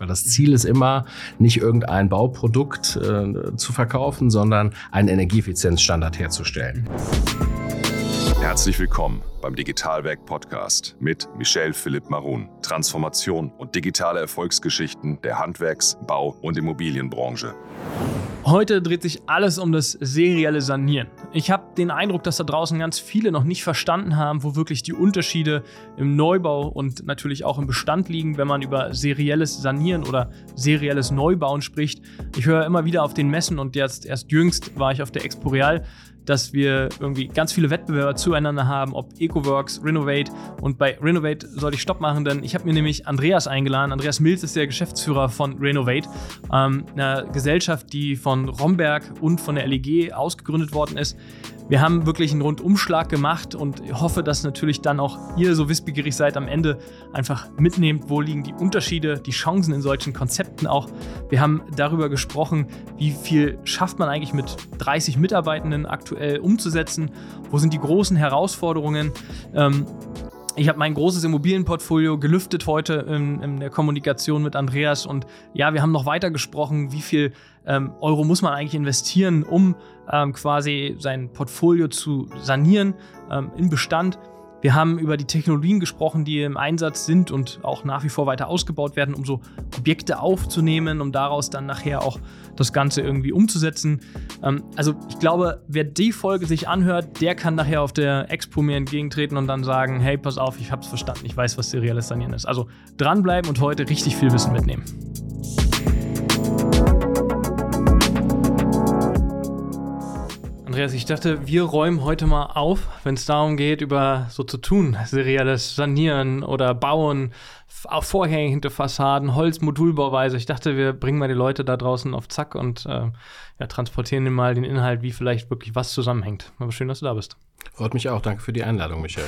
Weil das Ziel ist immer, nicht irgendein Bauprodukt äh, zu verkaufen, sondern einen Energieeffizienzstandard herzustellen. Herzlich willkommen beim Digitalwerk Podcast mit Michel Philipp Marun. Transformation und digitale Erfolgsgeschichten der Handwerks-, Bau- und Immobilienbranche. Heute dreht sich alles um das serielle Sanieren. Ich habe den Eindruck, dass da draußen ganz viele noch nicht verstanden haben, wo wirklich die Unterschiede im Neubau und natürlich auch im Bestand liegen, wenn man über serielles Sanieren oder serielles Neubauen spricht. Ich höre immer wieder auf den Messen und jetzt erst jüngst war ich auf der Expo Real dass wir irgendwie ganz viele Wettbewerber zueinander haben, ob EcoWorks, Renovate. Und bei Renovate sollte ich Stopp machen, denn ich habe mir nämlich Andreas eingeladen. Andreas Milz ist der Geschäftsführer von Renovate, ähm, einer Gesellschaft, die von Romberg und von der LEG ausgegründet worden ist. Wir haben wirklich einen Rundumschlag gemacht und hoffe, dass natürlich dann auch ihr so wissbegierig seid, am Ende einfach mitnehmt, wo liegen die Unterschiede, die Chancen in solchen Konzepten auch. Wir haben darüber gesprochen, wie viel schafft man eigentlich mit 30 Mitarbeitenden aktuell umzusetzen, wo sind die großen Herausforderungen. Ähm, ich habe mein großes Immobilienportfolio gelüftet heute in, in, der Kommunikation mit Andreas und ja, wir haben noch weiter gesprochen, wie viel ähm, Euro muss man eigentlich investieren, um ähm, quasi sein Portfolio zu sanieren ähm, im Bestand. Wir haben über die Technologien gesprochen, die im Einsatz sind und auch nach wie vor weiter ausgebaut werden, um so Objekte aufzunehmen, um daraus dann nachher auch das Ganze irgendwie umzusetzen. Ähm, also ich glaube, wer die Folge sich anhört, der kann nachher auf der Expo mir entgegentreten und dann sagen, hey, pass auf, ich hab's verstanden, ich weiß, was serielles Sanieren ist. Also dranbleiben und heute richtig viel Wissen mitnehmen. Andreas, ich dachte, wir räumen heute mal auf, wenn es darum geht, über so zu tun, serielles Sanieren oder Bauen, Vorhänge hinter Fassaden, Holz, Modulbauweise. Ich dachte, wir bringen mal die Leute da draußen auf Zack und äh, ja, transportieren ihnen mal den Inhalt, wie vielleicht wirklich was zusammenhängt. Aber schön, dass du da bist. Freut mich auch. Danke für die Einladung, Michel.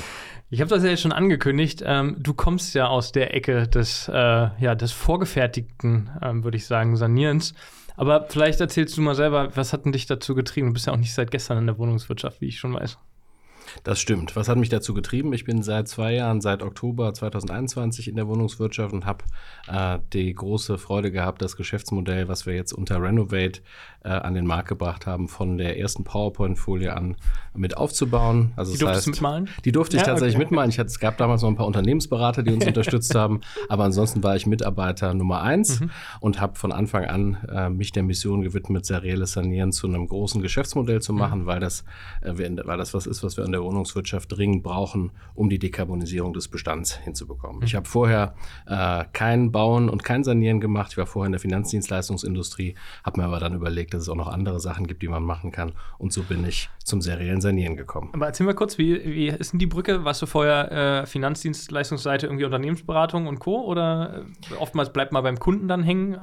Ich habe das ja jetzt schon angekündigt. Ähm, du kommst ja aus der Ecke des, äh, ja, des vorgefertigten, ähm, würde ich sagen, Sanierens. Aber vielleicht erzählst du mal selber, was hat denn dich dazu getrieben? Du bist ja auch nicht seit gestern in der Wohnungswirtschaft, wie ich schon weiß. Das stimmt. Was hat mich dazu getrieben? Ich bin seit zwei Jahren, seit Oktober 2021 in der Wohnungswirtschaft und habe äh, die große Freude gehabt, das Geschäftsmodell, was wir jetzt unter Renovate äh, an den Markt gebracht haben, von der ersten PowerPoint-Folie an mit aufzubauen. Also die das heißt, mitmalen? Die durfte ich ja, tatsächlich okay. mitmalen. Ich hatte, es gab damals noch ein paar Unternehmensberater, die uns unterstützt haben, aber ansonsten war ich Mitarbeiter Nummer eins mhm. und habe von Anfang an äh, mich der Mission gewidmet, serielles Sanieren zu einem großen Geschäftsmodell zu machen, mhm. weil, das, äh, weil das was ist, was wir an der Wohnungswirtschaft dringend brauchen, um die Dekarbonisierung des Bestands hinzubekommen. Mhm. Ich habe vorher äh, kein Bauen und kein Sanieren gemacht. Ich war vorher in der Finanzdienstleistungsindustrie, habe mir aber dann überlegt, dass es auch noch andere Sachen gibt, die man machen kann. Und so bin ich zum seriellen Sanieren gekommen. Aber erzähl mal kurz, wie, wie ist denn die Brücke? Warst du vorher äh, Finanzdienstleistungsseite, irgendwie Unternehmensberatung und Co. Oder äh, oftmals bleibt man beim Kunden dann hängen?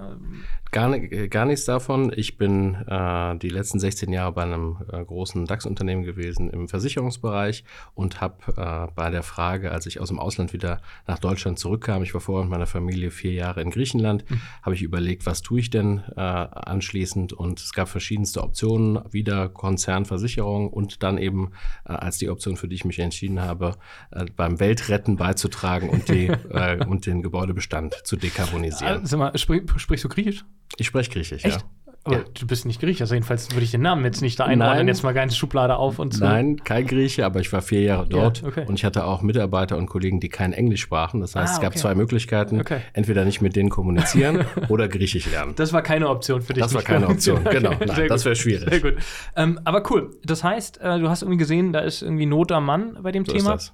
Gar, gar nichts davon. Ich bin äh, die letzten 16 Jahre bei einem äh, großen DAX-Unternehmen gewesen im Versicherungsbereich und habe äh, bei der Frage, als ich aus dem Ausland wieder nach Deutschland zurückkam, ich war vorher mit meiner Familie vier Jahre in Griechenland, mhm. habe ich überlegt, was tue ich denn äh, anschließend und es gab verschiedenste Optionen, wieder Konzernversicherung und dann eben äh, als die Option, für die ich mich entschieden habe, äh, beim Weltretten beizutragen und, die, und den Gebäudebestand zu dekarbonisieren. Also, mal, sprich, sprichst du Griechisch? Ich spreche Griechisch, Echt? ja. Aber ja. du bist nicht Grieche, also jedenfalls würde ich den Namen jetzt nicht da einordnen, Nein. jetzt mal ganz Schublade auf und so. Nein, kein Grieche, aber ich war vier Jahre dort ja, okay. und ich hatte auch Mitarbeiter und Kollegen, die kein Englisch sprachen. Das heißt, ah, es gab zwei Möglichkeiten, okay. entweder nicht mit denen kommunizieren oder Griechisch lernen. Das war keine Option für dich. Das war keine Option, genau. Nein, das wäre schwierig. Sehr gut. Ähm, aber cool. Das heißt, äh, du hast irgendwie gesehen, da ist irgendwie Not am Mann bei dem so Thema. Ist das.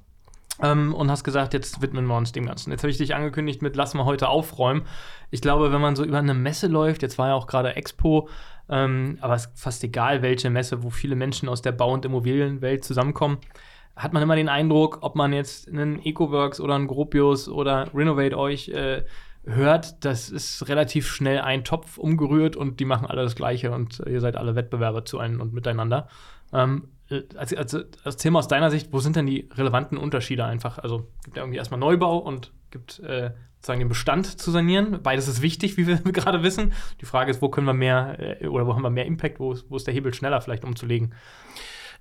Ähm, und hast gesagt, jetzt widmen wir uns dem Ganzen. Jetzt habe ich dich angekündigt mit Lass mal heute aufräumen. Ich glaube, wenn man so über eine Messe läuft, jetzt war ja auch gerade Expo, ähm, aber es ist fast egal, welche Messe, wo viele Menschen aus der Bau- und Immobilienwelt zusammenkommen, hat man immer den Eindruck, ob man jetzt einen EcoWorks oder einen Gropius oder Renovate euch äh, hört, das ist relativ schnell ein Topf umgerührt und die machen alle das Gleiche und ihr seid alle Wettbewerber zu einem und miteinander. Ähm, also, also erzähl mal aus deiner Sicht, wo sind denn die relevanten Unterschiede einfach? Also gibt ja irgendwie erstmal Neubau und gibt äh, sozusagen den Bestand zu sanieren. Beides ist wichtig, wie wir gerade wissen. Die Frage ist, wo können wir mehr äh, oder wo haben wir mehr Impact, wo, wo ist der Hebel schneller vielleicht umzulegen?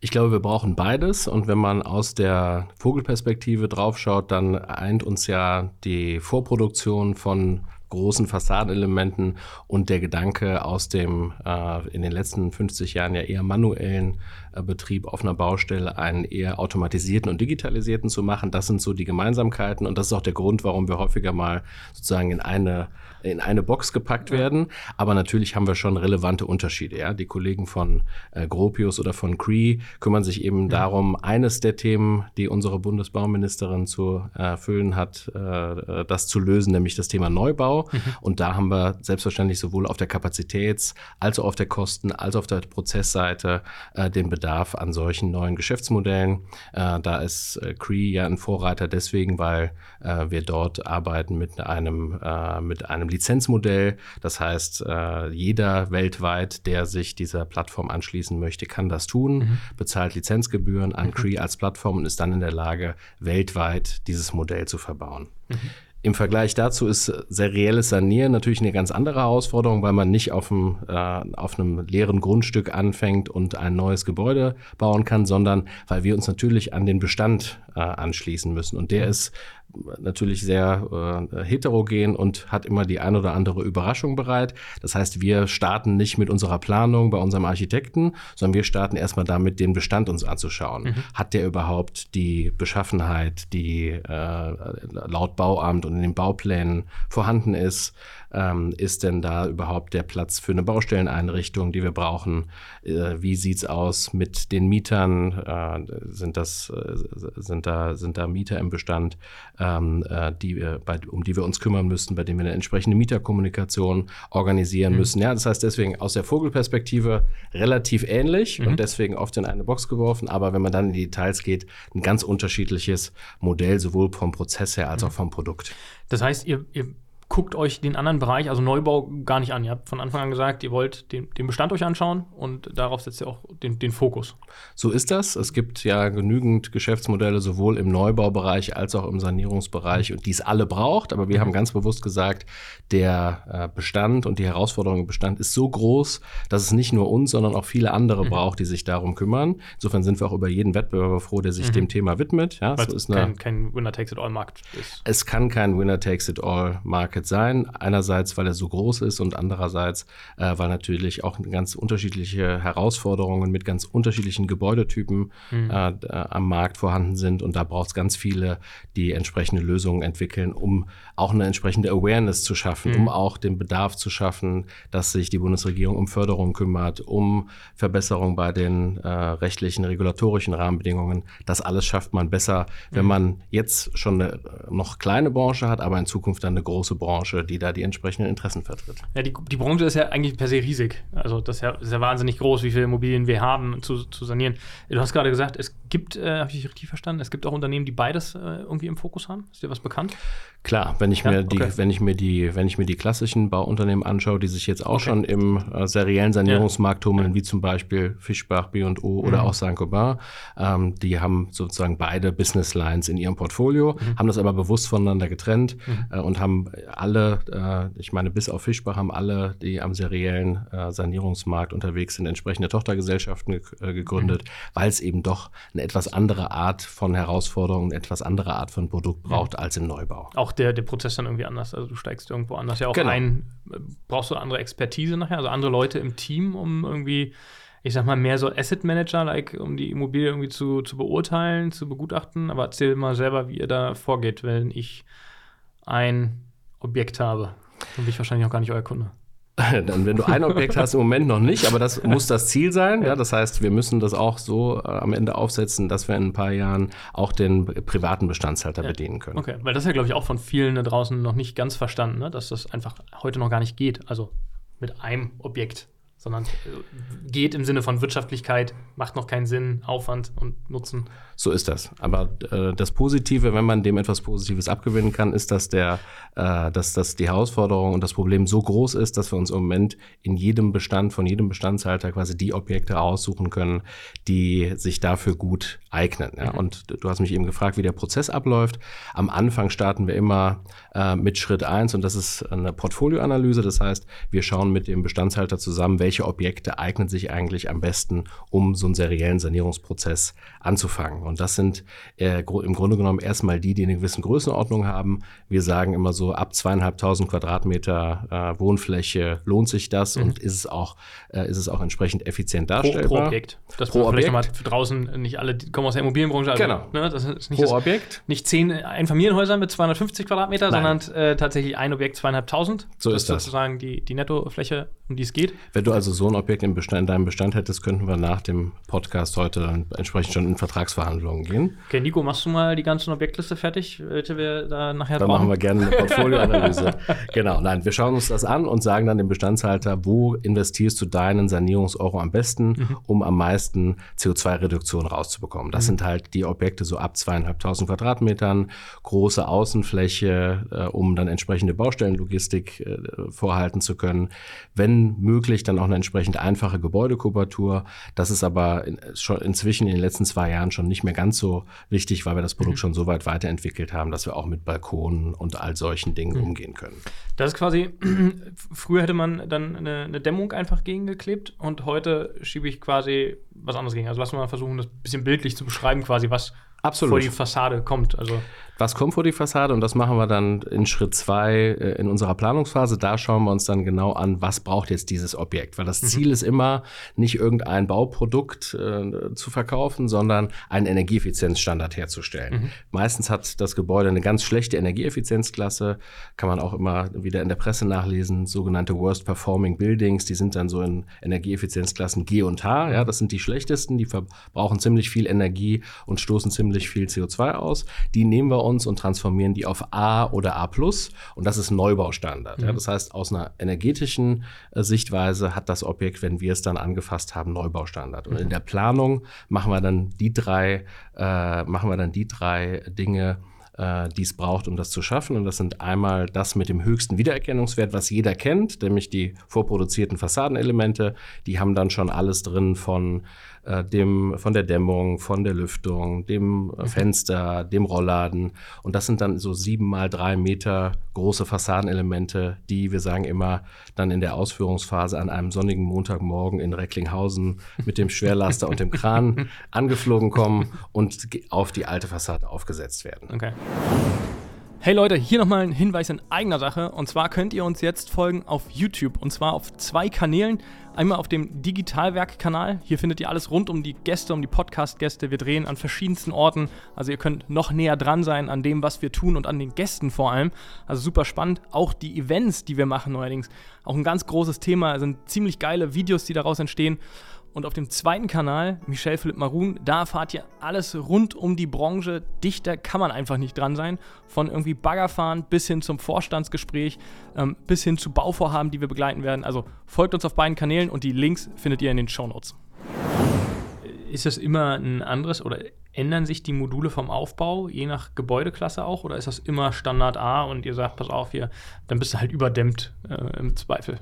Ich glaube, wir brauchen beides. Und wenn man aus der Vogelperspektive draufschaut, dann eint uns ja die Vorproduktion von großen Fassadenelementen und der Gedanke aus dem äh, in den letzten 50 Jahren ja eher manuellen Betrieb auf einer Baustelle einen eher automatisierten und digitalisierten zu machen. Das sind so die Gemeinsamkeiten und das ist auch der Grund, warum wir häufiger mal sozusagen in eine in eine Box gepackt werden. Aber natürlich haben wir schon relevante Unterschiede. Ja? Die Kollegen von äh, Gropius oder von Cree kümmern sich eben ja. darum, eines der Themen, die unsere Bundesbauministerin zu erfüllen hat, äh, das zu lösen, nämlich das Thema Neubau. Mhm. Und da haben wir selbstverständlich sowohl auf der Kapazitäts- als auch auf der Kosten- als auch auf der Prozessseite äh, den Bedarf an solchen neuen Geschäftsmodellen. Äh, da ist äh, Cree ja ein Vorreiter deswegen, weil äh, wir dort arbeiten mit einem, äh, mit einem Lizenzmodell. Das heißt, äh, jeder weltweit, der sich dieser Plattform anschließen möchte, kann das tun, mhm. bezahlt Lizenzgebühren an mhm. Cree als Plattform und ist dann in der Lage, weltweit dieses Modell zu verbauen. Mhm. Im Vergleich dazu ist serielles Sanieren natürlich eine ganz andere Herausforderung, weil man nicht auf einem, äh, auf einem leeren Grundstück anfängt und ein neues Gebäude bauen kann, sondern weil wir uns natürlich an den Bestand äh, anschließen müssen. Und der mhm. ist natürlich sehr äh, heterogen und hat immer die ein oder andere Überraschung bereit. Das heißt, wir starten nicht mit unserer Planung bei unserem Architekten, sondern wir starten erstmal damit, den Bestand uns anzuschauen. Mhm. Hat der überhaupt die Beschaffenheit, die äh, laut Bauamt und in den Bauplänen vorhanden ist? Ähm, ist denn da überhaupt der Platz für eine Baustelleneinrichtung, die wir brauchen? Äh, wie sieht's aus mit den Mietern? Äh, sind das, äh, sind da, sind da Mieter im Bestand? ähm, äh, die wir, bei, um die wir uns kümmern müssen, bei denen wir eine entsprechende Mieterkommunikation organisieren mhm. müssen. Ja, das heißt deswegen aus der Vogelperspektive relativ ähnlich mhm. und deswegen oft in eine Box geworfen. Aber wenn man dann in die Details geht, ein ganz unterschiedliches Modell, sowohl vom Prozess her als mhm. auch vom Produkt. Das heißt, ihr, ihr guckt euch den anderen Bereich, also Neubau, gar nicht an. Ihr habt von Anfang an gesagt, ihr wollt den, den Bestand euch anschauen und darauf setzt ihr auch den, den, Fokus. So ist das. Es gibt ja genügend Geschäftsmodelle, sowohl im Neubaubereich als auch im Sanierungsbereich, und die es alle braucht. Aber wir mhm. haben ganz bewusst gesagt, der äh, Bestand und die Herausforderung im Bestand ist so groß, dass es nicht nur uns, sondern auch viele andere mhm. braucht, die sich darum kümmern. Insofern sind wir auch über jeden Wettbewerber froh, der sich mhm. dem Thema widmet. Ja, Weil es ist kein, kein Winner-Takes-it-all-Markt ist. Es kann kein Winner-Takes-it-all-Market Market sein. Einerseits, weil er so groß ist und andererseits, äh, weil natürlich auch ganz unterschiedliche Herausforderungen mit ganz unterschiedlichen Gebäudetypen mhm. äh, am Markt vorhanden sind. Und da braucht es ganz viele, die entsprechende Lösungen entwickeln, um auch eine entsprechende Awareness zu schaffen, mhm. um auch den Bedarf zu schaffen, dass sich die Bundesregierung um Förderung kümmert, um Verbesserung bei den äh, rechtlichen, regulatorischen Rahmenbedingungen. Das alles schafft man besser, wenn mhm. man jetzt schon eine noch kleine Branche hat, aber in Zukunft dann eine große Branche, die da die entsprechenden Interessen vertritt. Ja, die, die Branche ist ja eigentlich per se riesig. Also das ist ja, ist ja wahnsinnig groß, wie viele Immobilien wir haben zu, zu sanieren. Du hast gerade gesagt, es gibt, äh, habe ich richtig verstanden, es gibt auch Unternehmen, die beides äh, irgendwie im Fokus haben. Ist dir was bekannt? Klar, wenn ich ja, mir die, okay. wenn ich mir die, wenn ich mir die klassischen Bauunternehmen anschaue, die sich jetzt auch okay. schon im äh, seriellen Sanierungsmarkt tummeln, ja. wie zum Beispiel Fischbach, B&O mhm. oder auch Saint-Gobain, ähm, die haben sozusagen beide Business Lines in ihrem Portfolio, mhm. haben das aber bewusst voneinander getrennt mhm. äh, und haben alle, äh, ich meine bis auf Fischbach haben alle, die am seriellen äh, Sanierungsmarkt unterwegs sind, entsprechende Tochtergesellschaften ge gegründet, mhm. weil es eben doch eine etwas andere Art von Herausforderungen, etwas andere Art von Produkt braucht als im Neubau. Auch der, der Prozess dann irgendwie anders. Also du steigst irgendwo anders ja auch genau. ein. Brauchst du andere Expertise nachher, also andere Leute im Team, um irgendwie, ich sag mal, mehr so Asset Manager, like, um die Immobilie irgendwie zu, zu beurteilen, zu begutachten. Aber erzähl mal selber, wie ihr da vorgeht, wenn ich ein Objekt habe. Dann bin ich wahrscheinlich auch gar nicht euer Kunde. Dann, wenn du ein Objekt hast, im Moment noch nicht, aber das muss das Ziel sein. Ja, das heißt, wir müssen das auch so äh, am Ende aufsetzen, dass wir in ein paar Jahren auch den privaten Bestandshalter ja. bedienen können. Okay, weil das ist ja, glaube ich, auch von vielen da draußen noch nicht ganz verstanden, ne? dass das einfach heute noch gar nicht geht. Also mit einem Objekt sondern äh, geht im Sinne von Wirtschaftlichkeit, macht noch keinen Sinn, Aufwand und Nutzen. So ist das. Aber äh, das Positive, wenn man dem etwas Positives abgewinnen kann, ist, dass, der, äh, dass, dass die Herausforderung und das Problem so groß ist, dass wir uns im Moment in jedem Bestand, von jedem Bestandshalter quasi die Objekte aussuchen können, die sich dafür gut eignen. Ja? Mhm. Und du hast mich eben gefragt, wie der Prozess abläuft. Am Anfang starten wir immer äh, mit Schritt eins und das ist eine Portfolioanalyse. Das heißt, wir schauen mit dem Bestandshalter zusammen, welche Objekte eignen sich eigentlich am besten, um so einen seriellen Sanierungsprozess anzufangen. Und das sind äh, im Grunde genommen erstmal die, die eine gewisse Größenordnung haben. Wir sagen immer so, ab zweieinhalbtausend Quadratmeter äh, Wohnfläche lohnt sich das mhm. und ist es auch, äh, ist es auch entsprechend effizient darstellbar. Pro, pro Objekt. Das pro Objekt. Für draußen nicht alle, die kommen aus der Immobilienbranche. Also, genau. Ne, das ist nicht pro das, Objekt. Nicht zehn Einfamilienhäuser mit 250 Quadratmeter, Nein. sondern äh, tatsächlich ein Objekt zweieinhalbtausend. So das ist das. sozusagen die, die Nettofläche, um die es geht. Wenn du also so ein Objekt im Bestand, in deinem Bestand hättest, könnten wir nach dem Podcast heute entsprechend schon in Vertragsverhandlungen gehen. Okay, Nico, machst du mal die ganze Objektliste fertig, welche wir da nachher Dann machen wir gerne eine Portfolioanalyse. genau, nein, wir schauen uns das an und sagen dann dem Bestandshalter, wo investierst du deinen Sanierungseuro am besten, mhm. um am meisten CO2-Reduktion rauszubekommen. Das mhm. sind halt die Objekte so ab zweieinhalbtausend Quadratmetern, große Außenfläche, äh, um dann entsprechende Baustellenlogistik äh, vorhalten zu können. Wenn möglich, dann auch eine entsprechend einfache Gebäudekubatur. Das ist aber in, schon inzwischen in den letzten zwei Jahren schon nicht mehr ganz so wichtig, weil wir das Produkt mhm. schon so weit weiterentwickelt haben, dass wir auch mit Balkonen und all solchen Dingen mhm. umgehen können. Das ist quasi, früher hätte man dann eine, eine Dämmung einfach gegengeklebt und heute schiebe ich quasi was anderes gegen. Also lass mal versuchen, das ein bisschen bildlich zu beschreiben, quasi, was Absolut. vor die Fassade kommt. Also was kommt vor die Fassade und das machen wir dann in Schritt zwei äh, in unserer Planungsphase. Da schauen wir uns dann genau an, was braucht jetzt dieses Objekt. Weil das mhm. Ziel ist immer, nicht irgendein Bauprodukt äh, zu verkaufen, sondern einen Energieeffizienzstandard herzustellen. Mhm. Meistens hat das Gebäude eine ganz schlechte Energieeffizienzklasse, kann man auch immer wieder in der Presse nachlesen, sogenannte Worst Performing Buildings, die sind dann so in Energieeffizienzklassen G und H, ja, das sind die schlechtesten, die verbrauchen ziemlich viel Energie und stoßen ziemlich viel CO2 aus. Die nehmen wir uns und transformieren die auf A oder A+. Und das ist Neubaustandard. Mhm. Ja, das heißt, aus einer energetischen äh, Sichtweise hat das Objekt, wenn wir es dann angefasst haben, Neubaustandard. Und mhm. in der Planung machen wir dann die drei, äh, machen wir dann die drei Dinge, äh, die es braucht, um das zu schaffen. Und das sind einmal das mit dem höchsten Wiedererkennungswert, was jeder kennt, nämlich die vorproduzierten Fassadenelemente. Die haben dann schon alles drin von äh, dem, von der Dämmung, von der Lüftung, dem äh, Fenster, dem Rollladen. Und das sind dann so sieben mal drei Meter große Fassadenelemente, die, wir sagen immer, dann in der Ausführungsphase an einem sonnigen Montagmorgen in Recklinghausen mit dem Schwerlaster und dem Kran angeflogen kommen und auf die alte Fassade aufgesetzt werden. Okay. Hey Leute, hier nochmal ein Hinweis in eigener Sache. Und zwar könnt ihr uns jetzt folgen auf YouTube. Und zwar auf zwei Kanälen. Einmal auf dem Digitalwerk-Kanal. Hier findet ihr alles rund um die Gäste, um die Podcast-Gäste. Wir drehen an verschiedensten Orten. Also ihr könnt noch näher dran sein an dem, was wir tun und an den Gästen vor allem. Also super spannend. Auch die Events, die wir machen neuerdings. Auch ein ganz großes Thema. Es sind ziemlich geile Videos, die daraus entstehen. Und auf dem zweiten Kanal, Michel Philipp Marun, da erfahrt ihr alles rund um die Branche. Dichter kann man einfach nicht dran sein. Von irgendwie Baggerfahren bis hin zum Vorstandsgespräch, ähm, bis hin zu Bauvorhaben, die wir begleiten werden. Also folgt uns auf beiden Kanälen und die Links findet ihr in den Show Notes. Ist das immer ein anderes oder Ändern sich die Module vom Aufbau, je nach Gebäudeklasse auch, oder ist das immer Standard A und ihr sagt, pass auf, hier, dann bist du halt überdämmt äh, im Zweifel?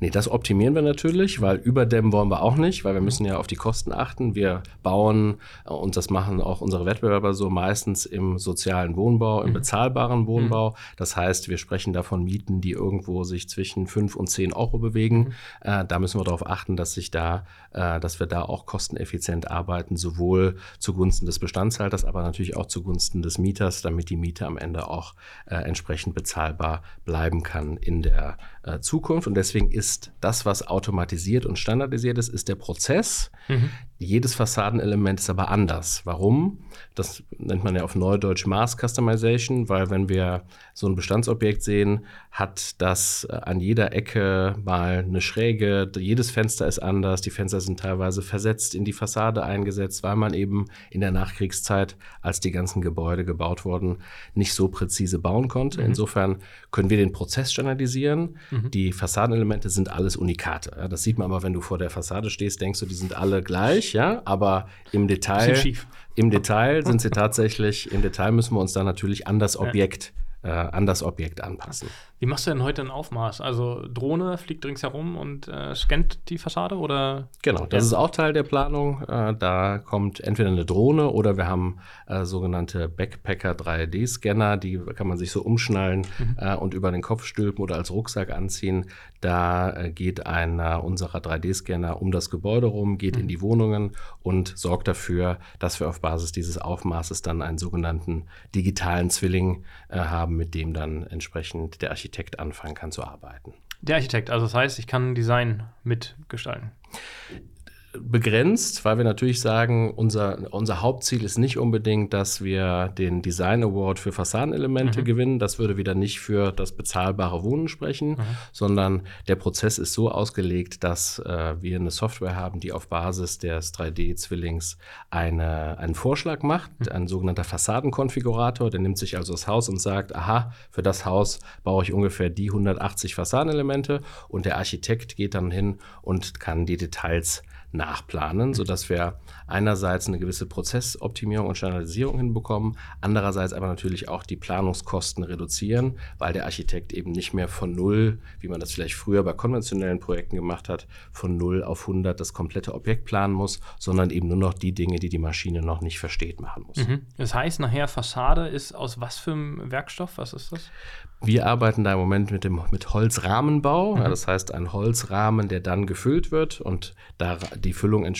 Nee, das optimieren wir natürlich, weil überdämmen wollen wir auch nicht, weil wir müssen ja auf die Kosten achten. Wir bauen, äh, und das machen auch unsere Wettbewerber so, meistens im sozialen Wohnbau, im mhm. bezahlbaren Wohnbau. Mhm. Das heißt, wir sprechen davon Mieten, die irgendwo sich zwischen 5 und 10 Euro bewegen. Mhm. Äh, da müssen wir darauf achten, dass sich da, äh, dass wir da auch kosteneffizient arbeiten, sowohl zugunsten des des Bestandshalters, aber natürlich auch zugunsten des Mieters, damit die Miete am Ende auch äh, entsprechend bezahlbar bleiben kann in der äh, Zukunft. Und deswegen ist das, was automatisiert und standardisiert ist, ist der Prozess. Mhm. Jedes Fassadenelement ist aber anders. Warum? Das nennt man ja auf Neudeutsch Mass Customization, weil wenn wir so ein Bestandsobjekt sehen, hat das äh, an jeder Ecke mal eine Schräge. Jedes Fenster ist anders. Die Fenster sind teilweise versetzt in die Fassade eingesetzt, weil man eben in der Nachkriegszeit, als die ganzen Gebäude gebaut wurden, nicht so präzise bauen konnte. Mhm. Insofern können wir den Prozess standardisieren. Mhm. Die Fassadenelemente sind alles Unikate. Das sieht man aber, wenn du vor der Fassade stehst, denkst du, die sind alle gleich, ja, aber im Detail, im Detail sind sie tatsächlich, im Detail müssen wir uns da natürlich an das Objekt äh, an das Objekt anpassen. Wie machst du denn heute ein Aufmaß? Also Drohne fliegt ringsherum und äh, scannt die Fassade oder? Genau, das ja. ist auch Teil der Planung. Äh, da kommt entweder eine Drohne oder wir haben äh, sogenannte Backpacker 3D-Scanner, die kann man sich so umschnallen mhm. Äh, und über den Kopf stülpen oder als Rucksack anziehen. Da äh, geht einer unserer 3D-Scanner um das Gebäude rum, geht mhm. in die Wohnungen und sorgt dafür, dass wir auf Basis dieses Aufmaßes dann einen sogenannten digitalen Zwilling äh, haben, mit dem dann entsprechend der Architekt Architekt anfangen kann zu arbeiten. Der Architekt, also das heißt, ich kann Design mitgestalten begrenzt, weil wir natürlich sagen, unser, unser Hauptziel ist nicht unbedingt, dass wir den Design Award für Fassadenelemente mhm. gewinnen. Das würde wieder nicht für das bezahlbare Wohnen sprechen, mhm. sondern der Prozess ist so ausgelegt, dass äh, wir eine Software haben, die auf Basis des 3D-Zwillings eine, einen Vorschlag macht, mhm. ein sogenannter Fassadenkonfigurator. Der nimmt sich also das Haus und sagt, aha, für das Haus baue ich ungefähr die 180 Fassadenelemente und der Architekt geht dann hin und kann die Details nachplanen, sodass wir einerseits eine gewisse Prozessoptimierung und Standardisierung hinbekommen, andererseits aber natürlich auch die Planungskosten reduzieren, weil der Architekt eben nicht mehr von null, wie man das vielleicht früher bei konventionellen Projekten gemacht hat, von null auf 100 das komplette Objekt planen muss, sondern eben nur noch die Dinge, die die Maschine noch nicht versteht, machen muss. Mhm. Das heißt, nachher Fassade ist aus was für einem Werkstoff? Was ist das? Wir arbeiten da im Moment mit dem mit Holzrahmenbau. Mhm. Ja, das heißt, ein Holzrahmen, der dann gefüllt wird und da die Füllung äh,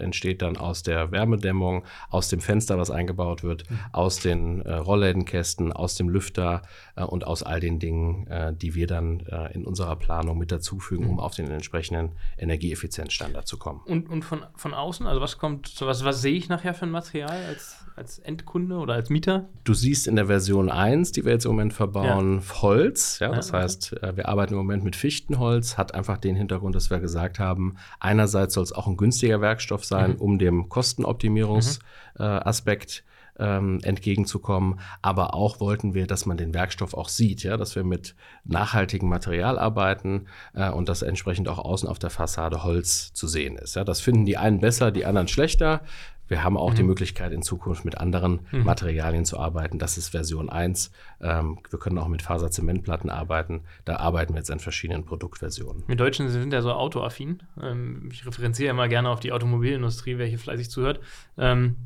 entsteht dann aus der Wärmedämmung, aus dem Fenster, was eingebaut wird, mhm. aus den äh, Rolllädenkästen, aus dem Lüfter äh, und aus all den Dingen, äh, die wir dann äh, in unserer Planung mit dazufügen, mhm. um auf den entsprechenden Energieeffizienzstandard zu kommen. Und, und von, von außen, also was kommt, was, was sehe ich nachher für ein Material als, als Endkunde oder als Mieter? Du siehst in der Version 1, die wir jetzt im Moment verbauen, ja. Holz. Ja, das ja, okay. heißt, äh, wir arbeiten im Moment mit Fichtenholz, hat einfach den Hintergrund, dass wir gesagt haben, einerseits soll es auch ein günstiger Werkstoff sein, mhm. um dem Kostenoptimierungsaspekt mhm. Ähm, entgegenzukommen. Aber auch wollten wir, dass man den Werkstoff auch sieht, ja, dass wir mit nachhaltigem Material arbeiten äh, und dass entsprechend auch außen auf der Fassade Holz zu sehen ist. Ja, das finden die einen besser, die anderen schlechter. Wir haben auch mhm. die Möglichkeit, in Zukunft mit anderen mhm. Materialien zu arbeiten. Das ist Version 1. Ähm, wir können auch mit Faserzementplatten arbeiten. Da arbeiten wir jetzt an verschiedenen Produktversionen. Wir Deutschen sind ja so autoaffin. Ähm, ich referenziere immer gerne auf die Automobilindustrie, wer hier fleißig zuhört. Ähm,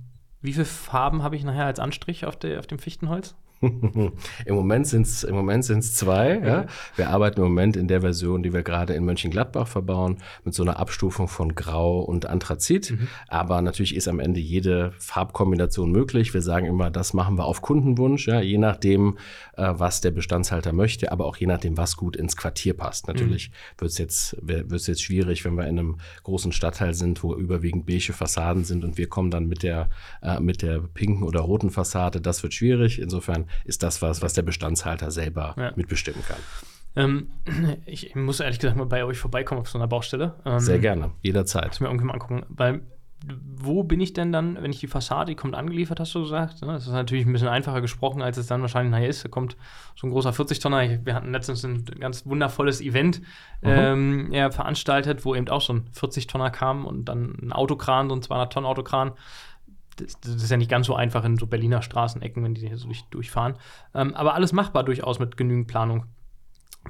wie viele Farben habe ich nachher als Anstrich auf, der, auf dem Fichtenholz? Im Moment sind es im Moment sind's zwei. Ja. Wir arbeiten im Moment in der Version, die wir gerade in Mönchengladbach verbauen, mit so einer Abstufung von Grau und Anthrazit. Mhm. Aber natürlich ist am Ende jede Farbkombination möglich. Wir sagen immer, das machen wir auf Kundenwunsch, ja, je nachdem, äh, was der Bestandshalter möchte, aber auch je nachdem, was gut ins Quartier passt. Natürlich mhm. wird es jetzt, wird's jetzt schwierig, wenn wir in einem großen Stadtteil sind, wo überwiegend beige Fassaden sind und wir kommen dann mit der, äh, mit der pinken oder roten Fassade. Das wird schwierig. Insofern ist das was, was der Bestandshalter selber ja. mitbestimmen kann. Ähm, ich muss ehrlich gesagt mal bei euch vorbeikommen auf so einer Baustelle. Ähm, Sehr gerne, jederzeit. Muss mir irgendwie mal angucken, weil wo bin ich denn dann, wenn ich die Fassade, die kommt angeliefert, hast du gesagt? Ne? Das ist natürlich ein bisschen einfacher gesprochen, als es dann wahrscheinlich nachher ist. Da kommt so ein großer 40-Tonner. Wir hatten letztens ein ganz wundervolles Event mhm. ähm, ja, veranstaltet, wo eben auch so ein 40-Tonner kam und dann ein Autokran, so ein 200-Tonnen-Autokran das, das, ist ja nicht ganz so einfach in so Berliner Straßenecken, wenn die hier so durch, durchfahren. Ähm, aber alles machbar durchaus mit genügend Planung.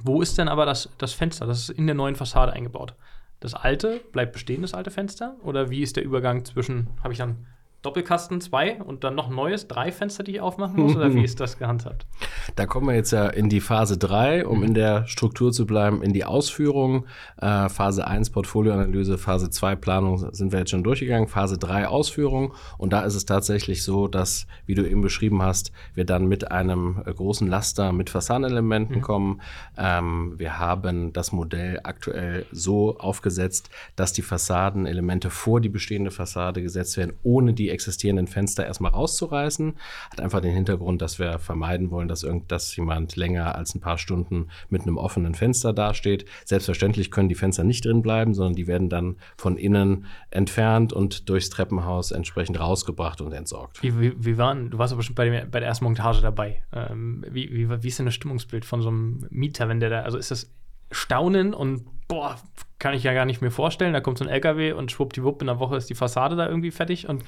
Wo ist denn aber das, das Fenster? Das ist in der neuen Fassade eingebaut. Das alte bleibt bestehen, das alte Fenster? Oder wie ist der Übergang zwischen, habe ich dann Doppelkasten zwei und dann noch neues, drei Fenster, die ich aufmachen muss? Oder wie ist das gehandhabt? Da kommen wir jetzt ja in die Phase 3, um mhm. in der Struktur zu bleiben, in die Ausführung. Äh, Phase 1 Portfolioanalyse, Phase 2 Planung sind wir jetzt schon durchgegangen, Phase 3 Ausführung. Und da ist es tatsächlich so, dass, wie du eben beschrieben hast, wir dann mit einem äh, großen Laster mit Fassadenelementen mhm. kommen. Ähm, wir haben das Modell aktuell so aufgesetzt, dass die Fassadenelemente vor die bestehende Fassade gesetzt werden, ohne die existierenden Fenster erstmal rauszureißen. Hat einfach den Hintergrund, dass wir vermeiden wollen, dass, irgend, jemand länger als ein paar Stunden mit einem offenen Fenster dasteht. Selbstverständlich können die Fenster nicht drin bleiben, sondern die werden dann von innen entfernt und durchs Treppenhaus entsprechend rausgebracht und entsorgt. Wie, wie, wie waren, du warst aber schon bei, dem, bei der ersten Montage dabei. Ähm, wie, wie, wie ist denn das Stimmungsbild von so einem Mieter, wenn der da, also ist das Staunen und boah, kann ich ja gar nicht mehr vorstellen. Da kommt so ein LKW und schwuppdiwupp, in der Woche ist die Fassade da irgendwie fertig und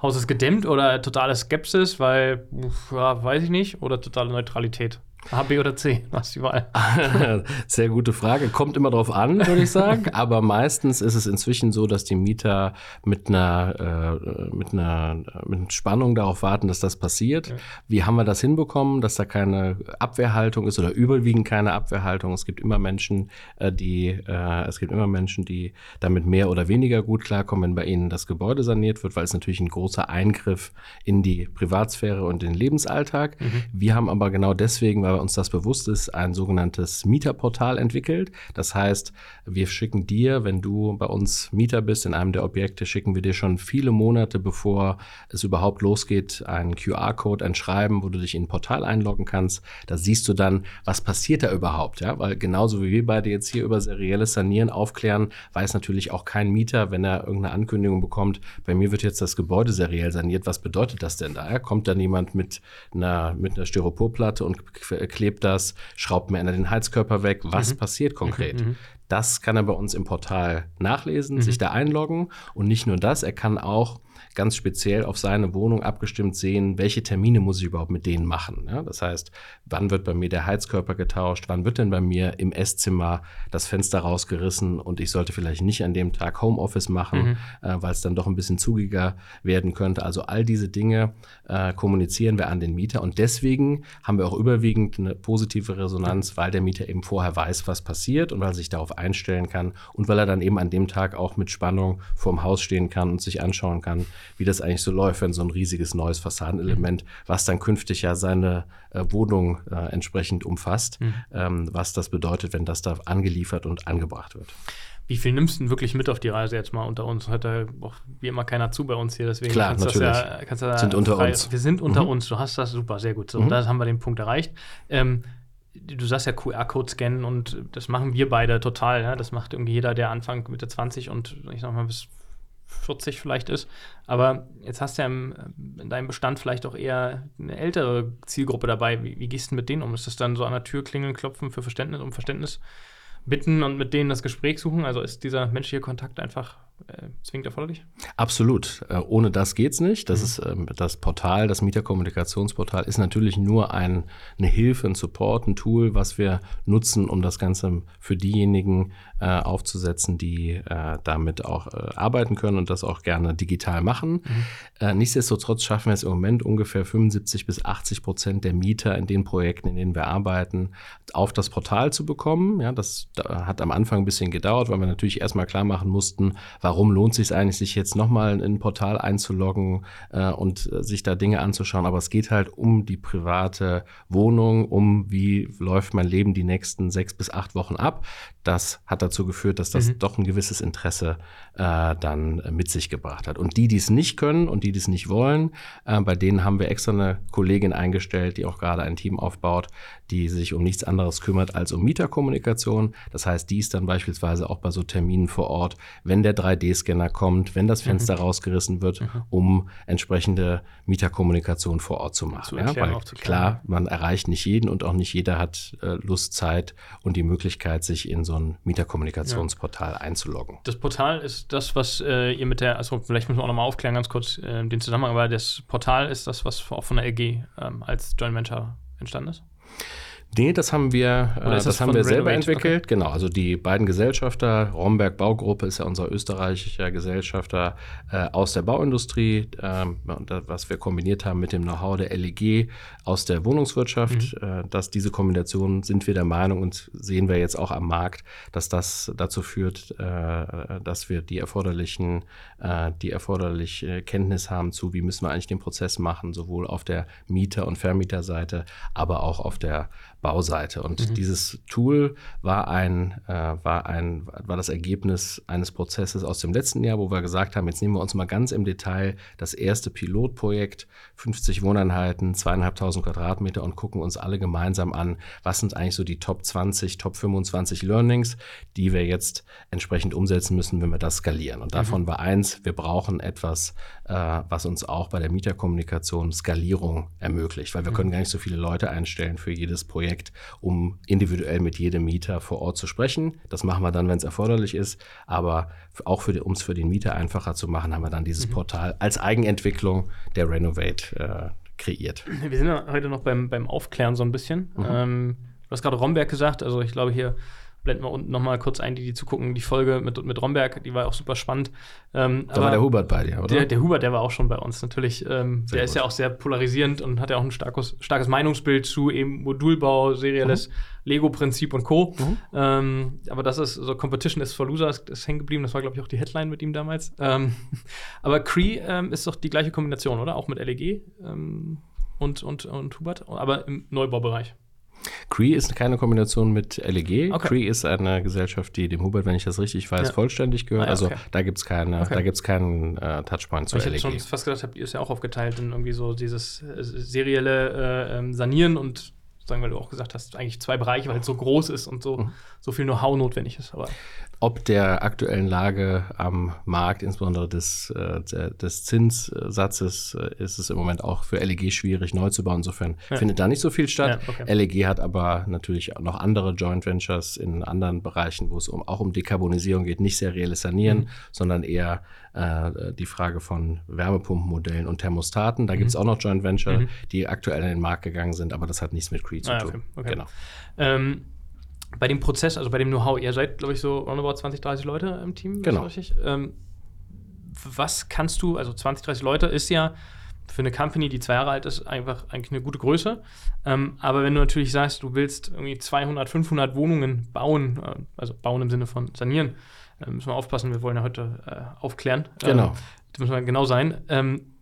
Haus ist gedämmt oder totale Skepsis, weil, ja, weiß ich nicht, oder totale Neutralität? A, B oder C? Was die Wahl? Sehr gute Frage. Kommt immer drauf an, würde ich sagen. Aber meistens ist es inzwischen so, dass die Mieter mit einer, äh, mit einer mit Spannung darauf warten, dass das passiert. Ja. Wie haben wir das hinbekommen, dass da keine Abwehrhaltung ist oder überwiegend keine Abwehrhaltung? Es gibt immer Menschen, äh, die, äh, es gibt immer Menschen, die damit mehr oder weniger gut klarkommen, wenn bei ihnen das Gebäude saniert wird, weil es natürlich ein großer Eingriff in die Privatsphäre und den Lebensalltag. Mhm. Wir haben aber genau deswegen, weil uns das bewusst ist, ein sogenanntes Mieterportal entwickelt. Das heißt, wir schicken dir, wenn du bei uns Mieter bist in einem der Objekte, schicken wir dir schon viele Monate, bevor es überhaupt losgeht, einen QR-Code, ein Schreiben, wo du dich in ein Portal einloggen kannst. Da siehst du dann, was passiert da überhaupt, ja? Weil genauso wie wir beide jetzt hier über serielles Sanieren aufklären, weiß natürlich auch kein Mieter, wenn er irgendeine Ankündigung bekommt, bei mir wird jetzt das Gebäude seriell saniert, was bedeutet das denn da? Kommt dann jemand mit einer, mit einer Styroporplatte und klebt das, schraubt mir einer den Heizkörper weg. Was mhm. passiert konkret? Mhm, mhm. Das kann er bei uns im Portal nachlesen, mhm. sich da einloggen und nicht nur das, er kann auch ganz speziell auf seine Wohnung abgestimmt sehen, welche Termine muss ich überhaupt mit denen machen. Ja, das heißt, wann wird bei mir der Heizkörper getauscht, wann wird denn bei mir im Esszimmer das Fenster rausgerissen und ich sollte vielleicht nicht an dem Tag Homeoffice machen, mhm. äh, weil es dann doch ein bisschen zugiger werden könnte. Also all diese Dinge äh, kommunizieren wir an den Mieter und deswegen haben wir auch überwiegend eine positive Resonanz, weil der Mieter eben vorher weiß, was passiert und weil er sich darauf einstellen kann und weil er dann eben an dem Tag auch mit Spannung vorm Haus stehen kann und sich anschauen kann, wie das eigentlich so läuft, wenn so ein riesiges neues Fassadenelement, was dann künftig ja seine äh, Wohnung äh, entsprechend umfasst, mhm. ähm, was das bedeutet, wenn das da angeliefert und angebracht wird. Wie viel nimmst du denn wirklich mit auf die Reise jetzt mal unter uns? Hat da auch wie immer keiner zu bei uns hier, deswegen Klar, kannst natürlich. Das ja, kannst du sind unter frei, uns. Wir sind unter mhm. uns. Du hast das super, sehr gut. So, mhm. da haben wir den Punkt erreicht. Ähm, du sagst ja QR-Code scannen und das machen wir beide total. Ja? Das macht irgendwie jeder, der Anfang Mitte 20 und ich sag mal bis 40 vielleicht ist. Aber jetzt hast du ja im, in deinem Bestand vielleicht auch eher eine ältere Zielgruppe dabei. Wie, wie gehst du mit denen um? Ist das dann so an der Tür klingeln, klopfen für Verständnis, um Verständnis bitten und mit denen das Gespräch suchen? Also ist dieser menschliche Kontakt einfach äh, zwingend erforderlich? Absolut. Äh, ohne das geht es nicht. Das mhm. ist ähm, das Portal, das Mieterkommunikationsportal ist natürlich nur ein, eine Hilfe, ein Support, ein Tool, was wir nutzen, um das Ganze für diejenigen äh, aufzusetzen, die äh, damit auch äh, arbeiten können und das auch gerne digital machen. Mhm. Äh, nichtsdestotrotz schaffen wir es im Moment ungefähr 75 bis 80 Prozent der Mieter in den Projekten, in denen wir arbeiten, auf das Portal zu bekommen. Ja, das hat am Anfang ein bisschen gedauert, weil wir natürlich erstmal klar machen mussten, warum lohnt es sich eigentlich, sich jetzt nochmal in ein Portal einzuloggen äh, und äh, sich da Dinge anzuschauen. Aber es geht halt um die private Wohnung, um wie läuft mein Leben die nächsten sechs bis acht Wochen ab. Das hat dazu geführt, dass das mhm. doch ein gewisses Interesse äh, dann mit sich gebracht hat. Und die, die es nicht können und die, die es nicht wollen, äh, bei denen haben wir extra eine Kollegin eingestellt, die auch gerade ein Team aufbaut, die sich um nichts anderes kümmert als um Mieterkommunikation. Das heißt, die ist dann beispielsweise auch bei so Terminen vor Ort, wenn der 3D-Scanner kommt, wenn das Fenster mhm. rausgerissen wird, mhm. um entsprechende Mieterkommunikation vor Ort zu machen. Zu erklären, ja, klar, man erreicht nicht jeden und auch nicht jeder hat äh, Lust, Zeit und die Möglichkeit, sich in so ein Mieterkommunikationsportal ja. einzuloggen. Das Portal ist das, was äh, ihr mit der, also vielleicht müssen wir auch nochmal aufklären, ganz kurz äh, den Zusammenhang, aber das Portal ist das, was auch von der LG ähm, als Joint Venture entstanden ist? Nee, das haben wir, äh, das, das haben wir selber entwickelt. Okay. Genau, also die beiden Gesellschafter, Romberg Baugruppe ist ja unser österreichischer Gesellschafter äh, aus der Bauindustrie, äh, was wir kombiniert haben mit dem Know-how der LEG aus der Wohnungswirtschaft. Mhm. Äh, dass diese Kombination sind wir der Meinung und sehen wir jetzt auch am Markt, dass das dazu führt, äh, dass wir die erforderlichen, äh, die erforderliche Kenntnis haben zu, wie müssen wir eigentlich den Prozess machen, sowohl auf der Mieter- und Vermieterseite, aber auch auf der Bauseite. Und mhm. dieses Tool war ein, äh, war ein, war das Ergebnis eines Prozesses aus dem letzten Jahr, wo wir gesagt haben, jetzt nehmen wir uns mal ganz im Detail das erste Pilotprojekt, 50 Wohneinheiten, zweieinhalbtausend Quadratmeter und gucken uns alle gemeinsam an, was sind eigentlich so die Top 20, Top 25 Learnings, die wir jetzt entsprechend umsetzen müssen, wenn wir das skalieren. Und davon mhm. war eins, wir brauchen etwas, äh, was uns auch bei der Mieterkommunikation Skalierung ermöglicht, weil wir mhm. können gar nicht so viele Leute einstellen für jedes Projekt Projekt, um individuell mit jedem Mieter vor Ort zu sprechen. Das machen wir dann, wenn es erforderlich ist. Aber auch um es für den Mieter einfacher zu machen, haben wir dann dieses mhm. Portal als Eigenentwicklung der Renovate äh, kreiert. Wir sind ja heute noch beim, beim Aufklären so ein bisschen. Mhm. Ähm, du hast gerade Romberg gesagt, also ich glaube hier blenden wir unten nochmal kurz ein, die, die zu gucken. Die Folge mit, mit Romberg, die war auch super spannend. Ähm, da war der Hubert bei dir, oder? Der, der, Hubert, der war auch schon bei uns natürlich. Ähm, der gut. ist ja auch sehr polarisierend und hat ja auch ein starkes, starkes Meinungsbild zu eben Modulbau, serielles mhm. Lego-Prinzip und Co. Mhm. Ähm, aber das ist so Competition is for Losers, ist hängen geblieben. Das war, glaube ich, auch die Headline mit ihm damals. Ähm, aber Cree ähm, ist doch die gleiche Kombination, oder? Auch mit LEG ähm, und, und, und Hubert, aber im Neubaubereich. Cree ist keine Kombination mit LEG. Okay. Cree ist eine Gesellschaft, die dem Hubert, wenn ich das richtig weiß, ja. vollständig gehört. Ah, ja, okay. Also da gibt es keine, okay. da gibt's keinen äh, Touchpoint zu ich LEG. Ich hätte schon fast gedacht, habt ihr es ja auch aufgeteilt in irgendwie so dieses äh, serielle äh, ähm, Sanieren und sagen, weil du auch gesagt hast, eigentlich zwei Bereiche, weil es so groß ist und so, mhm. so viel Know-how notwendig ist. Aber ob der aktuellen Lage am Markt, insbesondere des, äh, des Zinssatzes, äh, ist es im Moment auch für LEG schwierig, neu zu bauen. Insofern ja. findet da nicht so viel statt. Ja, okay. LEG hat aber natürlich noch andere Joint Ventures in anderen Bereichen, wo es um, auch um Dekarbonisierung geht, nicht serielles Sanieren, mhm. sondern eher äh, die Frage von Wärmepumpenmodellen und Thermostaten. Da mhm. gibt es auch noch Joint Venture, mhm. die aktuell in den Markt gegangen sind, aber das hat nichts mit Cree zu ah, tun. Okay, okay. Genau. Ähm, bei dem Prozess, also bei dem Know-how, ihr seid, glaube ich, so roundabout 20, 30 Leute im Team. Genau. Ähm, was kannst du, also 20, 30 Leute ist ja für eine Company, die zwei Jahre alt ist, einfach eigentlich eine gute Größe. Ähm, aber wenn du natürlich sagst, du willst irgendwie 200, 500 Wohnungen bauen, äh, also bauen im Sinne von sanieren, äh, müssen wir aufpassen, wir wollen ja heute äh, aufklären. Genau. Ähm, das müssen wir genau sein. Ähm,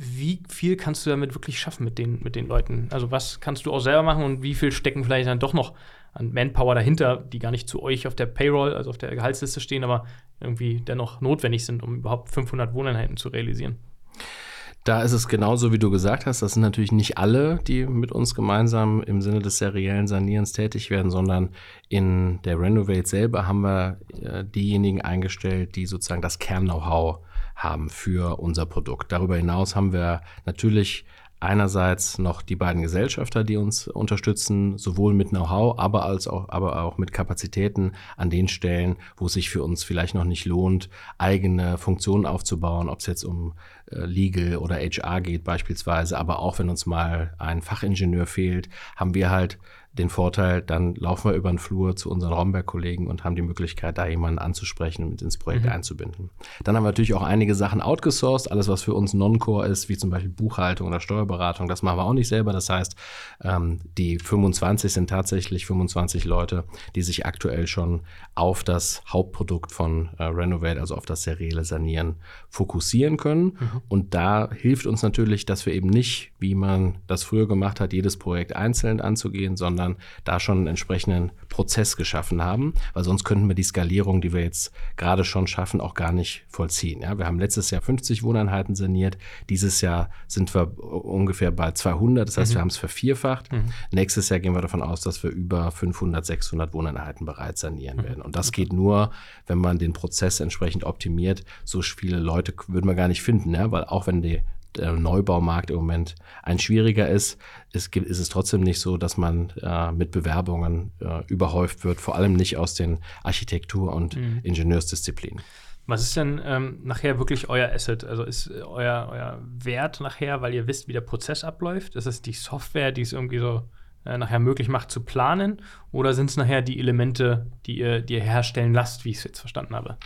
wie viel kannst du damit wirklich schaffen mit den, mit den Leuten? Also was kannst du auch selber machen und wie viel stecken vielleicht dann doch noch an Manpower dahinter, die gar nicht zu euch auf der Payroll, also auf der Gehaltsliste stehen, aber irgendwie dennoch notwendig sind, um überhaupt 500 Wohneinheiten zu realisieren? Da ist es genauso, wie du gesagt hast. Das sind natürlich nicht alle, die mit uns gemeinsam im Sinne des seriellen Sanierens tätig werden, sondern in der Renovate selber haben wir äh, diejenigen eingestellt, die sozusagen das Kern-Know-how haben für unser Produkt. Darüber hinaus haben wir natürlich einerseits noch die beiden Gesellschafter, die uns unterstützen, sowohl mit Know-how, aber als auch, aber auch mit Kapazitäten an den Stellen, wo es sich für uns vielleicht noch nicht lohnt, eigene Funktionen aufzubauen, ob es jetzt um äh, Legal oder HR geht beispielsweise, aber auch wenn uns mal ein Fachingenieur fehlt, haben wir halt den Vorteil, dann laufen wir über den Flur zu unseren Romberg-Kollegen und haben die Möglichkeit, da jemanden anzusprechen und ins Projekt mhm. einzubinden. Dann haben wir natürlich auch einige Sachen outgesourced, alles was für uns Non-Core ist, wie zum Beispiel Buchhaltung oder Steuerberatung, das machen wir auch nicht selber. Das heißt, ähm, die 25 sind tatsächlich 25 Leute, die sich aktuell schon auf das Hauptprodukt von äh, Renovate, also auf das serielle Sanieren, fokussieren können. Mhm. Und da hilft uns natürlich, dass wir eben nicht, wie man das früher gemacht hat, jedes Projekt einzeln anzugehen, sondern sondern da schon einen entsprechenden Prozess geschaffen haben, weil sonst könnten wir die Skalierung, die wir jetzt gerade schon schaffen, auch gar nicht vollziehen. Ja, wir haben letztes Jahr 50 Wohneinheiten saniert, dieses Jahr sind wir ungefähr bei 200, das heißt, mhm. wir haben es vervierfacht. Mhm. Nächstes Jahr gehen wir davon aus, dass wir über 500, 600 Wohneinheiten bereits sanieren mhm. werden. Und das geht nur, wenn man den Prozess entsprechend optimiert. So viele Leute würden wir gar nicht finden, ja? weil auch wenn die der Neubaumarkt im Moment ein schwieriger ist, ist, ist es trotzdem nicht so, dass man äh, mit Bewerbungen äh, überhäuft wird, vor allem nicht aus den Architektur- und mhm. Ingenieursdisziplinen. Was ist denn ähm, nachher wirklich euer Asset? Also ist euer, euer Wert nachher, weil ihr wisst, wie der Prozess abläuft? Ist es die Software, die es irgendwie so äh, nachher möglich macht zu planen? Oder sind es nachher die Elemente, die ihr, die ihr herstellen lasst, wie ich es jetzt verstanden habe?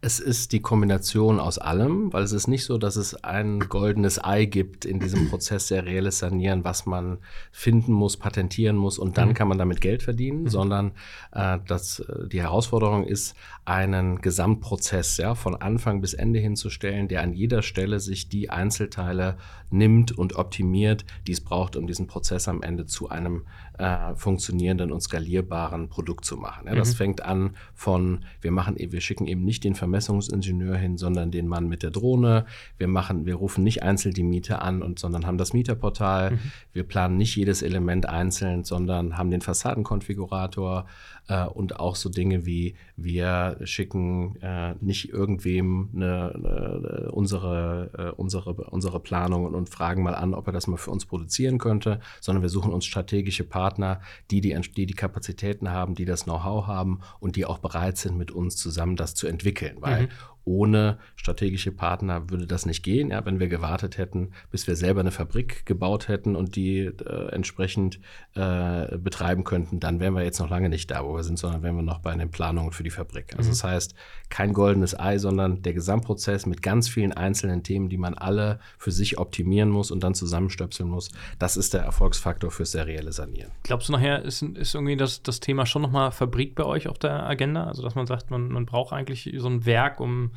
Es ist die Kombination aus allem, weil es ist nicht so, dass es ein goldenes Ei gibt in diesem Prozess serielles Sanieren, was man finden muss, patentieren muss und dann mhm. kann man damit Geld verdienen, mhm. sondern äh, dass äh, die Herausforderung ist, einen Gesamtprozess ja, von Anfang bis Ende hinzustellen, der an jeder Stelle sich die Einzelteile nimmt und optimiert, die es braucht, um diesen Prozess am Ende zu einem äh, funktionierenden und skalierbaren Produkt zu machen. Ja, das mhm. fängt an von, wir machen, wir schicken eben nicht den Vermessungsingenieur hin, sondern den Mann mit der Drohne. Wir machen, wir rufen nicht einzeln die Miete an und sondern haben das Mieterportal. Mhm. Wir planen nicht jedes Element einzeln, sondern haben den Fassadenkonfigurator äh, und auch so Dinge wie wir schicken äh, nicht irgendwem eine, eine, unsere, äh, unsere, unsere Planungen und fragen mal an, ob er das mal für uns produzieren könnte, sondern wir suchen uns strategische Partner, die die, die, die Kapazitäten haben, die das Know-how haben und die auch bereit sind, mit uns zusammen das zu entwickeln. Weil mhm ohne strategische Partner würde das nicht gehen. Ja, wenn wir gewartet hätten, bis wir selber eine Fabrik gebaut hätten und die äh, entsprechend äh, betreiben könnten, dann wären wir jetzt noch lange nicht da, wo wir sind, sondern wären wir noch bei den Planungen für die Fabrik. Also mhm. das heißt, kein goldenes Ei, sondern der Gesamtprozess mit ganz vielen einzelnen Themen, die man alle für sich optimieren muss und dann zusammenstöpseln muss. Das ist der Erfolgsfaktor fürs serielle Sanieren. Glaubst du nachher, ist, ist irgendwie das, das Thema schon nochmal Fabrik bei euch auf der Agenda? Also dass man sagt, man, man braucht eigentlich so ein Werk, um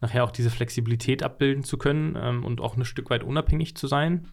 nachher auch diese Flexibilität abbilden zu können ähm, und auch ein Stück weit unabhängig zu sein?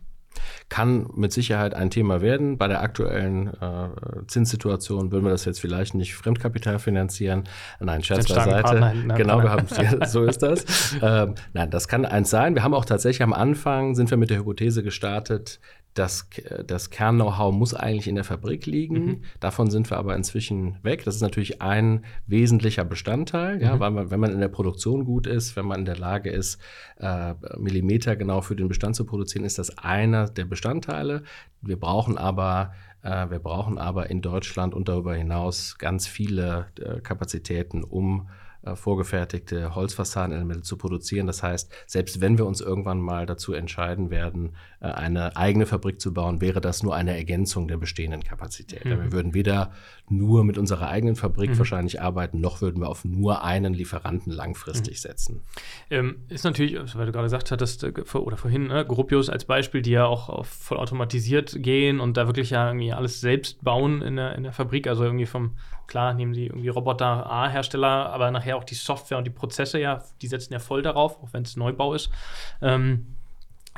Kann mit Sicherheit ein Thema werden. Bei der aktuellen äh, Zinssituation würden wir das jetzt vielleicht nicht Fremdkapital finanzieren. Nein, Scherz beiseite. Nein, genau, wir haben, so ist das. Ähm, nein, das kann eins sein. Wir haben auch tatsächlich am Anfang, sind wir mit der Hypothese gestartet, das, das Kern-Know-how muss eigentlich in der Fabrik liegen. Mhm. Davon sind wir aber inzwischen weg. Das ist natürlich ein wesentlicher Bestandteil, mhm. ja, weil man, wenn man in der Produktion gut ist, wenn man in der Lage ist, äh, Millimeter genau für den Bestand zu produzieren, ist das einer der Bestandteile. Wir brauchen aber äh, wir brauchen aber in Deutschland und darüber hinaus ganz viele äh, Kapazitäten, um äh, vorgefertigte Holzfassadenelemente zu produzieren. Das heißt, selbst wenn wir uns irgendwann mal dazu entscheiden werden, eine eigene Fabrik zu bauen, wäre das nur eine Ergänzung der bestehenden Kapazität. Mhm. Wir würden weder nur mit unserer eigenen Fabrik mhm. wahrscheinlich arbeiten, noch würden wir auf nur einen Lieferanten langfristig mhm. setzen. Ähm, ist natürlich, weil du gerade gesagt hattest, äh, oder vorhin, ne, Gruppius als Beispiel, die ja auch voll automatisiert gehen und da wirklich ja irgendwie alles selbst bauen in der, in der Fabrik, also irgendwie vom Klar nehmen sie irgendwie Roboter A-Hersteller, aber nachher auch die Software und die Prozesse ja, die setzen ja voll darauf, auch wenn es Neubau ist. Ähm,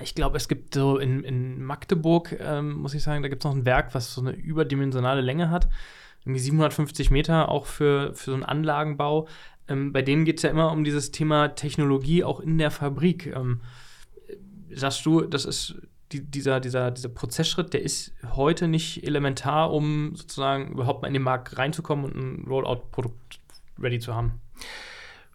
ich glaube, es gibt so in, in Magdeburg, ähm, muss ich sagen, da gibt es noch ein Werk, was so eine überdimensionale Länge hat. Irgendwie 750 Meter auch für, für so einen Anlagenbau. Ähm, bei denen geht es ja immer um dieses Thema Technologie auch in der Fabrik. Ähm, sagst du, das ist die, dieser, dieser, dieser Prozessschritt, der ist heute nicht elementar, um sozusagen überhaupt mal in den Markt reinzukommen und ein Rollout-Produkt ready zu haben.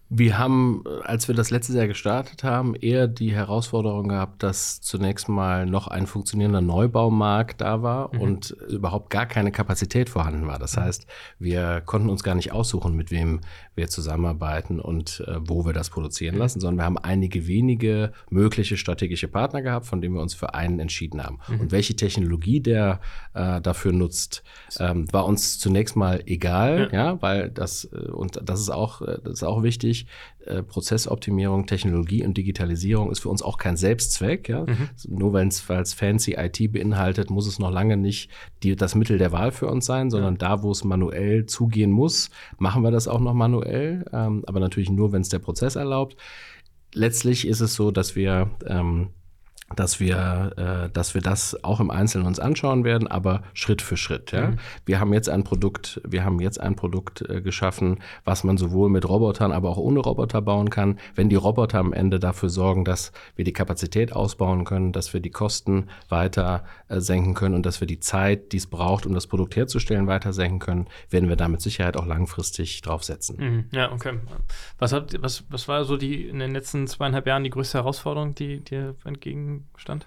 Wir haben, als wir das letztes Jahr gestartet haben, eher die Herausforderung gehabt, dass zunächst mal noch ein funktionierender Neubaumarkt da war mhm. und überhaupt gar keine Kapazität vorhanden war. Das heißt, wir konnten uns gar nicht aussuchen, mit wem wir zusammenarbeiten und äh, wo wir das produzieren lassen, sondern wir haben einige wenige mögliche strategische Partner gehabt, von denen wir uns für einen entschieden haben. Mhm. Und welche Technologie der äh, dafür nutzt, ähm, war uns zunächst mal egal, ja, ja weil das, äh, und das ist auch, äh, das ist auch wichtig, wichtig. Äh, Prozessoptimierung, Technologie und Digitalisierung ist für uns auch kein Selbstzweck. Ja? Mhm. Nur wenn es fancy IT beinhaltet, muss es noch lange nicht die, das Mittel der Wahl für uns sein, sondern ja. da, wo es manuell zugehen muss, machen wir das auch noch manuell. Ähm, aber natürlich nur, wenn es der Prozess erlaubt. Letztlich ist es so, dass wir ähm, dass wir, äh, dass wir das auch im Einzelnen uns anschauen werden, aber Schritt für Schritt. Ja? Mhm. Wir haben jetzt ein Produkt, wir haben jetzt ein Produkt äh, geschaffen, was man sowohl mit Robotern, aber auch ohne Roboter bauen kann. Wenn die Roboter am Ende dafür sorgen, dass wir die Kapazität ausbauen können, dass wir die Kosten weiter äh, senken können und dass wir die Zeit, die es braucht, um das Produkt herzustellen, weiter senken können, werden wir da mit Sicherheit auch langfristig draufsetzen. Mhm. Ja, okay. Was, hat, was, was war so die in den letzten zweieinhalb Jahren die größte Herausforderung, die dir entgegen stand?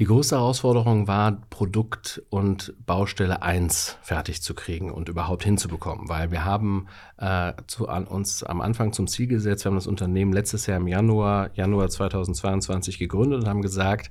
Die größte Herausforderung war, Produkt und Baustelle 1 fertig zu kriegen und überhaupt hinzubekommen, weil wir haben äh, zu, an uns am Anfang zum Ziel gesetzt, wir haben das Unternehmen letztes Jahr im Januar, Januar 2022 gegründet und haben gesagt,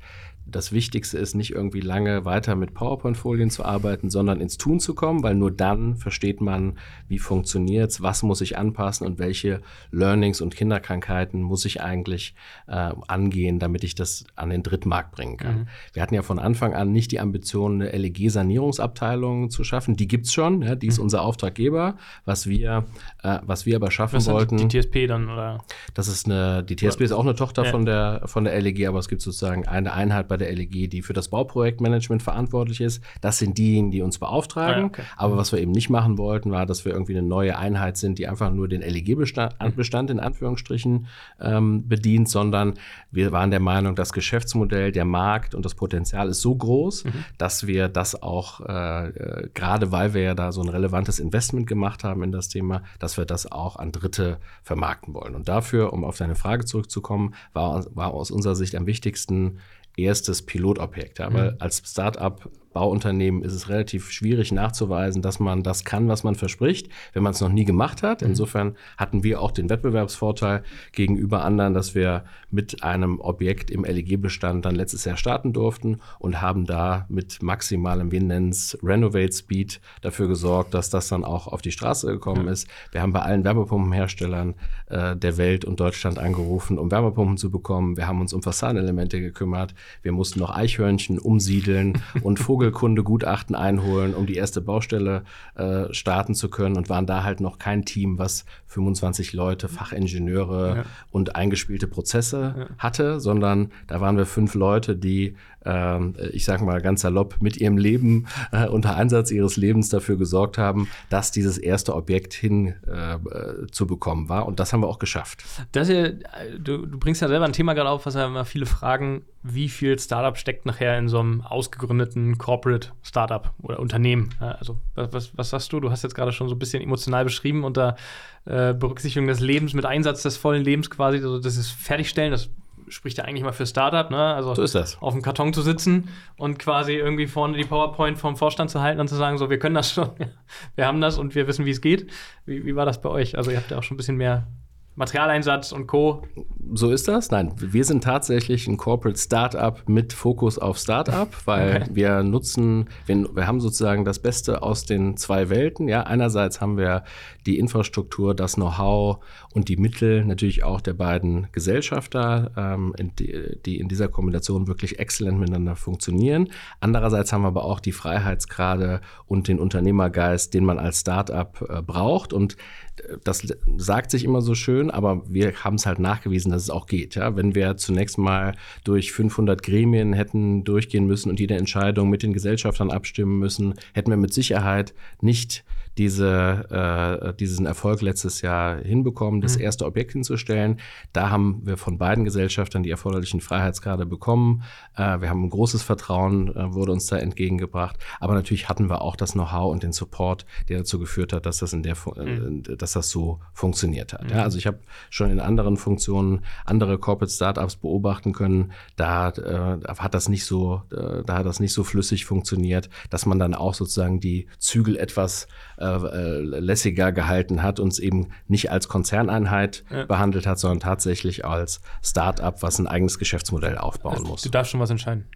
das Wichtigste ist nicht irgendwie lange weiter mit PowerPoint-Folien zu arbeiten, sondern ins Tun zu kommen, weil nur dann versteht man, wie funktioniert es, was muss ich anpassen und welche Learnings und Kinderkrankheiten muss ich eigentlich äh, angehen, damit ich das an den Drittmarkt bringen kann. Mhm. Wir hatten ja von Anfang an nicht die Ambition, eine LEG-Sanierungsabteilung zu schaffen. Die gibt es schon, ja, die ist mhm. unser Auftraggeber. Was wir, äh, was wir aber schaffen was wollten. Die TSP dann, oder? Das ist eine, die TSP ist auch eine Tochter ja. von, der, von der LEG, aber es gibt sozusagen eine Einheit bei der LEG, die für das Bauprojektmanagement verantwortlich ist. Das sind diejenigen, die uns beauftragen. Ah, okay. Aber was wir eben nicht machen wollten, war, dass wir irgendwie eine neue Einheit sind, die einfach nur den LEG-Bestand Bestand in Anführungsstrichen ähm, bedient, sondern wir waren der Meinung, das Geschäftsmodell, der Markt und das Potenzial ist so groß, mhm. dass wir das auch, äh, äh, gerade weil wir ja da so ein relevantes Investment gemacht haben in das Thema, dass wir das auch an Dritte vermarkten wollen. Und dafür, um auf deine Frage zurückzukommen, war, war aus unserer Sicht am wichtigsten, erstes Pilotobjekt. Ja, weil als Startup Bauunternehmen ist es relativ schwierig nachzuweisen, dass man das kann, was man verspricht, wenn man es noch nie gemacht hat. Mhm. Insofern hatten wir auch den Wettbewerbsvorteil gegenüber anderen, dass wir mit einem Objekt im LEG-Bestand dann letztes Jahr starten durften und haben da mit maximalem, wir nennen es Renovate Speed, dafür gesorgt, dass das dann auch auf die Straße gekommen ja. ist. Wir haben bei allen Wärmepumpenherstellern äh, der Welt und Deutschland angerufen, um Wärmepumpen zu bekommen. Wir haben uns um Fassadenelemente gekümmert. Wir mussten noch Eichhörnchen umsiedeln und Vogel Vogelkundegutachten einholen, um die erste Baustelle äh, starten zu können und waren da halt noch kein Team, was 25 Leute, Fachingenieure ja. und eingespielte Prozesse ja. hatte, sondern da waren wir fünf Leute, die ich sage mal ganz salopp, mit ihrem Leben äh, unter Einsatz ihres Lebens dafür gesorgt haben, dass dieses erste Objekt hin äh, zu bekommen war. Und das haben wir auch geschafft. Hier, du, du, bringst ja selber ein Thema gerade auf, was ja immer viele fragen, wie viel Startup steckt nachher in so einem ausgegründeten Corporate Startup oder Unternehmen? Also was, was sagst du? Du hast jetzt gerade schon so ein bisschen emotional beschrieben unter äh, Berücksichtigung des Lebens mit Einsatz des vollen Lebens quasi, also das ist Fertigstellen, das spricht ja eigentlich mal für Startup, ne? Also so ist das. auf dem Karton zu sitzen und quasi irgendwie vorne die PowerPoint vom Vorstand zu halten und zu sagen, so, wir können das schon, wir haben das und wir wissen, wie es geht. Wie, wie war das bei euch? Also ihr habt ja auch schon ein bisschen mehr Materialeinsatz und Co. So ist das? Nein, wir sind tatsächlich ein Corporate Startup mit Fokus auf Startup, weil okay. wir nutzen, wir, wir, haben sozusagen das Beste aus den zwei Welten. Ja, einerseits haben wir die Infrastruktur, das Know-how und die Mittel natürlich auch der beiden Gesellschafter, ähm, in die, die, in dieser Kombination wirklich exzellent miteinander funktionieren. Andererseits haben wir aber auch die Freiheitsgrade und den Unternehmergeist, den man als Startup äh, braucht und das sagt sich immer so schön, aber wir haben es halt nachgewiesen, dass es auch geht. Ja? Wenn wir zunächst mal durch 500 Gremien hätten durchgehen müssen und jede Entscheidung mit den Gesellschaftern abstimmen müssen, hätten wir mit Sicherheit nicht diese, äh, diesen Erfolg letztes Jahr hinbekommen, das mhm. erste Objekt hinzustellen. Da haben wir von beiden Gesellschaftern die erforderlichen Freiheitsgrade bekommen. Äh, wir haben ein großes Vertrauen, äh, wurde uns da entgegengebracht. Aber natürlich hatten wir auch das Know-how und den Support, der dazu geführt hat, dass das in der, mhm. dass das so funktioniert hat. Mhm. Ja, also ich habe schon in anderen Funktionen andere Corporate Startups beobachten können. Da äh, hat das nicht so, äh, da hat das nicht so flüssig funktioniert, dass man dann auch sozusagen die Zügel etwas äh, äh, lässiger gehalten hat und es eben nicht als Konzerneinheit ja. behandelt hat, sondern tatsächlich als Start-up, was ein eigenes Geschäftsmodell aufbauen also, muss. Du darfst schon was entscheiden.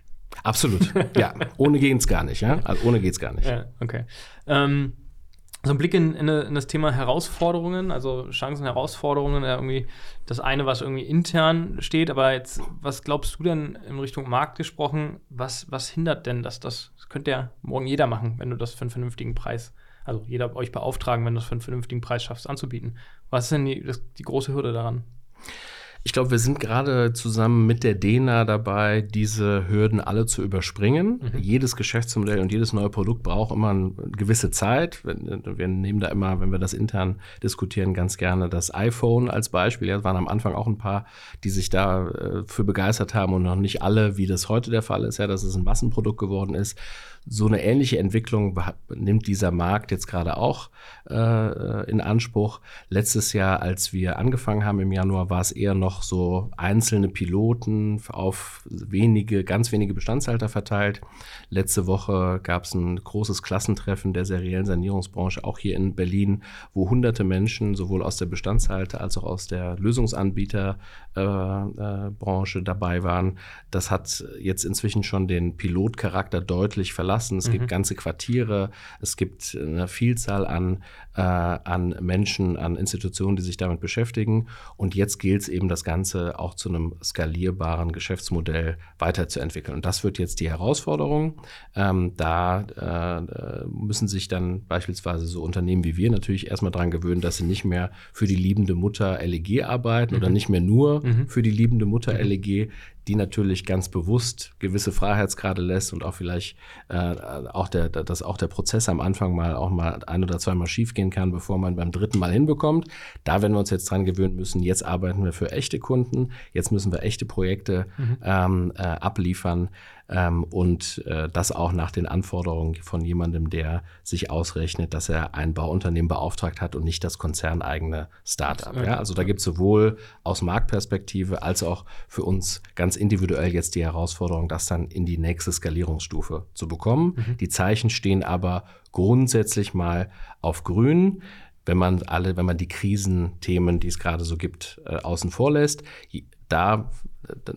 Absolut, ja. Ohne geht's gar nicht, ja. Also ohne geht's gar nicht. Ja, okay. Ähm, so ein Blick in, in, in, das Thema Herausforderungen, also Chancen, Herausforderungen, ja irgendwie das eine, was irgendwie intern steht, aber jetzt, was glaubst du denn in Richtung Markt gesprochen, was, was hindert denn das? Das könnte ja morgen jeder machen, wenn du das für einen vernünftigen Preis also jeder euch beauftragen, wenn du es für einen vernünftigen Preis schaffst, anzubieten. Was ist denn die, das, die große Hürde daran? Ich glaube, wir sind gerade zusammen mit der DENA dabei, diese Hürden alle zu überspringen. Mhm. Jedes Geschäftsmodell und jedes neue Produkt braucht immer eine gewisse Zeit. Wir nehmen da immer, wenn wir das intern diskutieren, ganz gerne das iPhone als Beispiel. Ja, es waren am Anfang auch ein paar, die sich da äh, für begeistert haben und noch nicht alle, wie das heute der Fall ist, ja, dass es ein Massenprodukt geworden ist. So eine ähnliche Entwicklung nimmt dieser Markt jetzt gerade auch äh, in Anspruch. Letztes Jahr, als wir angefangen haben im Januar, war es eher noch so einzelne Piloten auf wenige, ganz wenige Bestandshalter verteilt. Letzte Woche gab es ein großes Klassentreffen der seriellen Sanierungsbranche, auch hier in Berlin, wo hunderte Menschen sowohl aus der Bestandshalter als auch aus der Lösungsanbieterbranche äh, äh, dabei waren. Das hat jetzt inzwischen schon den Pilotcharakter deutlich verlassen verlassen. Es mhm. gibt ganze Quartiere, es gibt eine Vielzahl an, äh, an Menschen, an Institutionen, die sich damit beschäftigen. Und jetzt gilt es eben, das Ganze auch zu einem skalierbaren Geschäftsmodell weiterzuentwickeln. Und das wird jetzt die Herausforderung. Ähm, da äh, müssen sich dann beispielsweise so Unternehmen wie wir natürlich erstmal daran gewöhnen, dass sie nicht mehr für die liebende Mutter LEG arbeiten mhm. oder nicht mehr nur mhm. für die liebende Mutter mhm. LEG die natürlich ganz bewusst gewisse Freiheitsgrade lässt und auch vielleicht äh, auch der, dass auch der Prozess am Anfang mal auch mal ein oder zweimal schiefgehen kann, bevor man beim dritten Mal hinbekommt. Da werden wir uns jetzt dran gewöhnen müssen. Jetzt arbeiten wir für echte Kunden. Jetzt müssen wir echte Projekte mhm. ähm, äh, abliefern. Ähm, und äh, das auch nach den Anforderungen von jemandem, der sich ausrechnet, dass er ein Bauunternehmen beauftragt hat und nicht das konzerneigene Startup. Ja? Also da gibt es sowohl aus Marktperspektive als auch für uns ganz individuell jetzt die Herausforderung, das dann in die nächste Skalierungsstufe zu bekommen. Mhm. Die Zeichen stehen aber grundsätzlich mal auf grün wenn man alle, wenn man die Krisenthemen, die es gerade so gibt, äh, außen vor lässt. Da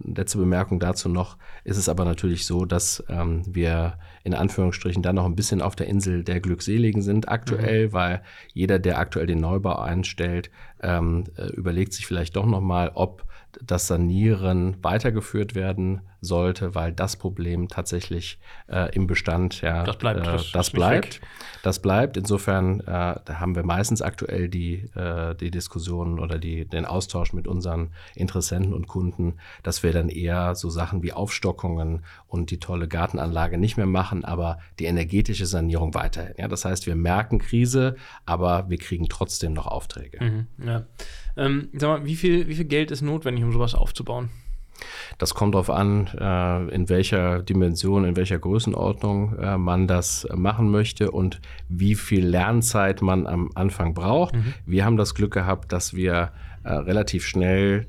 letzte Bemerkung dazu noch, ist es aber natürlich so, dass ähm, wir in Anführungsstrichen dann noch ein bisschen auf der Insel der Glückseligen sind aktuell, mhm. weil jeder, der aktuell den Neubau einstellt, ähm, äh, überlegt sich vielleicht doch nochmal, ob das Sanieren weitergeführt werden sollte, weil das Problem tatsächlich äh, im Bestand ja das bleibt. Äh, das, das bleibt. Das bleibt. Insofern äh, da haben wir meistens aktuell die, äh, die Diskussionen oder die, den Austausch mit unseren Interessenten und Kunden, dass wir dann eher so Sachen wie Aufstockungen und die tolle Gartenanlage nicht mehr machen, aber die energetische Sanierung weiterhin. Ja, das heißt, wir merken Krise, aber wir kriegen trotzdem noch Aufträge. Mhm, ja. ähm, sag mal, wie viel, wie viel Geld ist notwendig, um sowas aufzubauen? Das kommt darauf an, äh, in welcher Dimension, in welcher Größenordnung äh, man das machen möchte und wie viel Lernzeit man am Anfang braucht. Mhm. Wir haben das Glück gehabt, dass wir äh, relativ schnell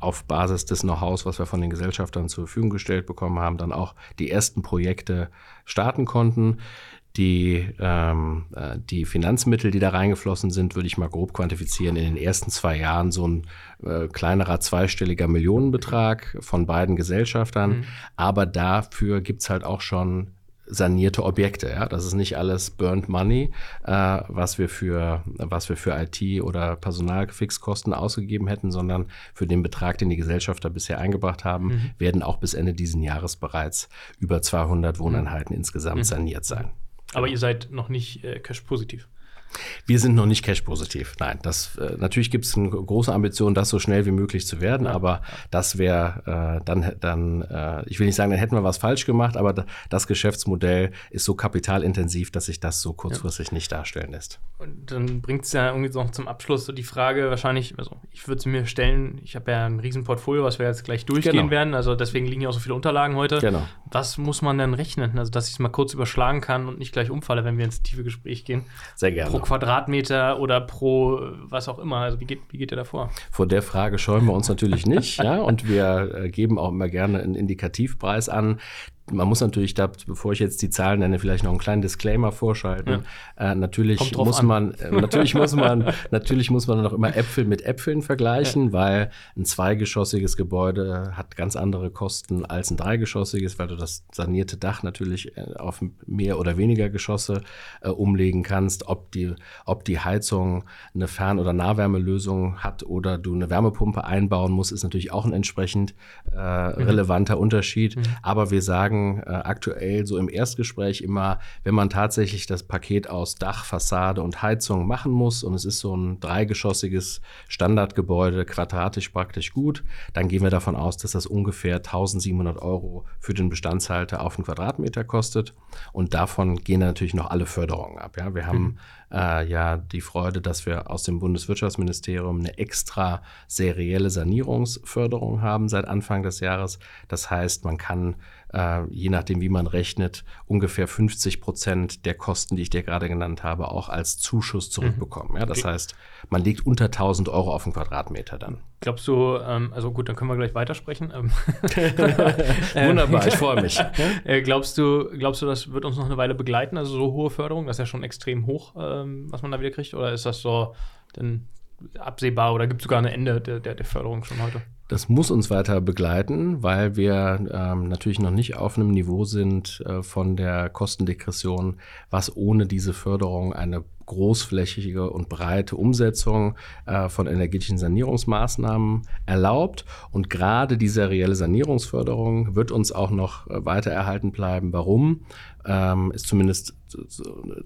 auf Basis des Know-hows, was wir von den Gesellschaftern zur Verfügung gestellt bekommen haben, dann auch die ersten Projekte starten konnten. Die, ähm, äh, die Finanzmittel, die da reingeflossen sind, würde ich mal grob quantifizieren. In den ersten zwei Jahren so ein äh, kleinerer zweistelliger Millionenbetrag von beiden Gesellschaftern. Mhm. Aber dafür gibt's halt auch schon sanierte Objekte. Ja? Das ist nicht alles Burnt Money, äh, was, wir für, was wir für IT oder Personalfixkosten ausgegeben hätten, sondern für den Betrag, den die Gesellschafter bisher eingebracht haben, mhm. werden auch bis Ende dieses Jahres bereits über 200 Wohneinheiten mhm. insgesamt saniert sein. Aber ihr seid noch nicht äh, cash-positiv. Wir sind noch nicht cash-positiv. Nein, das, äh, natürlich gibt es eine große Ambition, das so schnell wie möglich zu werden, aber das wäre äh, dann, dann äh, ich will nicht sagen, dann hätten wir was falsch gemacht, aber das Geschäftsmodell ist so kapitalintensiv, dass sich das so kurzfristig ja. nicht darstellen lässt. Und dann bringt es ja irgendwie noch zum Abschluss so die Frage, wahrscheinlich, also ich würde sie mir stellen, ich habe ja ein Riesenportfolio, was wir jetzt gleich durchgehen genau. werden, also deswegen liegen ja auch so viele Unterlagen heute. Genau. Was muss man denn rechnen? Also, dass ich es mal kurz überschlagen kann und nicht gleich umfalle, wenn wir ins tiefe Gespräch gehen. Sehr gerne. Pro Quadratmeter oder pro was auch immer? Also wie geht, wie geht ihr da vor? Vor der Frage scheuen wir uns natürlich nicht. ja, und wir äh, geben auch immer gerne einen Indikativpreis an man muss natürlich da, bevor ich jetzt die Zahlen nenne, vielleicht noch einen kleinen Disclaimer vorschalten. Ja. Äh, natürlich muss an. man, äh, natürlich muss man, natürlich muss man noch immer Äpfel mit Äpfeln vergleichen, ja. weil ein zweigeschossiges Gebäude hat ganz andere Kosten als ein dreigeschossiges, weil du das sanierte Dach natürlich äh, auf mehr oder weniger Geschosse äh, umlegen kannst. Ob die, ob die Heizung eine Fern- oder Nahwärmelösung hat oder du eine Wärmepumpe einbauen musst, ist natürlich auch ein entsprechend äh, mhm. relevanter Unterschied. Mhm. Aber wir sagen, sagen äh, aktuell so im Erstgespräch immer, wenn man tatsächlich das Paket aus Dach, Fassade und Heizung machen muss und es ist so ein dreigeschossiges Standardgebäude, quadratisch praktisch gut, dann gehen wir davon aus, dass das ungefähr 1700 Euro für den Bestandshalter auf einen Quadratmeter kostet und davon gehen natürlich noch alle Förderungen ab. Ja? Wir haben mhm äh, ja die Freude, dass wir aus dem Bundeswirtschaftsministerium eine extra serielle Sanierungsförderung haben seit Anfang des Jahres. Das heißt, man kann äh, je nachdem, wie man rechnet, ungefähr 50 Prozent der Kosten, die ich dir gerade genannt habe, auch als Zuschuss mhm. zurückbekommen. Ja, das okay. heißt, man liegt unter 1000 Euro auf den Quadratmeter dann. Glaubst du, ähm, also gut, dann können wir gleich weitersprechen. Ähm, Wunderbar, ich freue mich. Äh, glaubst, du, glaubst du, das wird uns noch eine Weile begleiten? Also so hohe Förderung, das ist ja schon extrem hoch, ähm, was man da wieder kriegt? Oder ist das so denn absehbar oder gibt es sogar ein Ende der, der, der Förderung schon heute? Das muss uns weiter begleiten, weil wir ähm, natürlich noch nicht auf einem Niveau sind äh, von der Kostendegression, was ohne diese Förderung eine großflächige und breite Umsetzung äh, von energetischen Sanierungsmaßnahmen erlaubt. Und gerade die serielle Sanierungsförderung wird uns auch noch weiter erhalten bleiben. Warum? Ähm, ist zumindest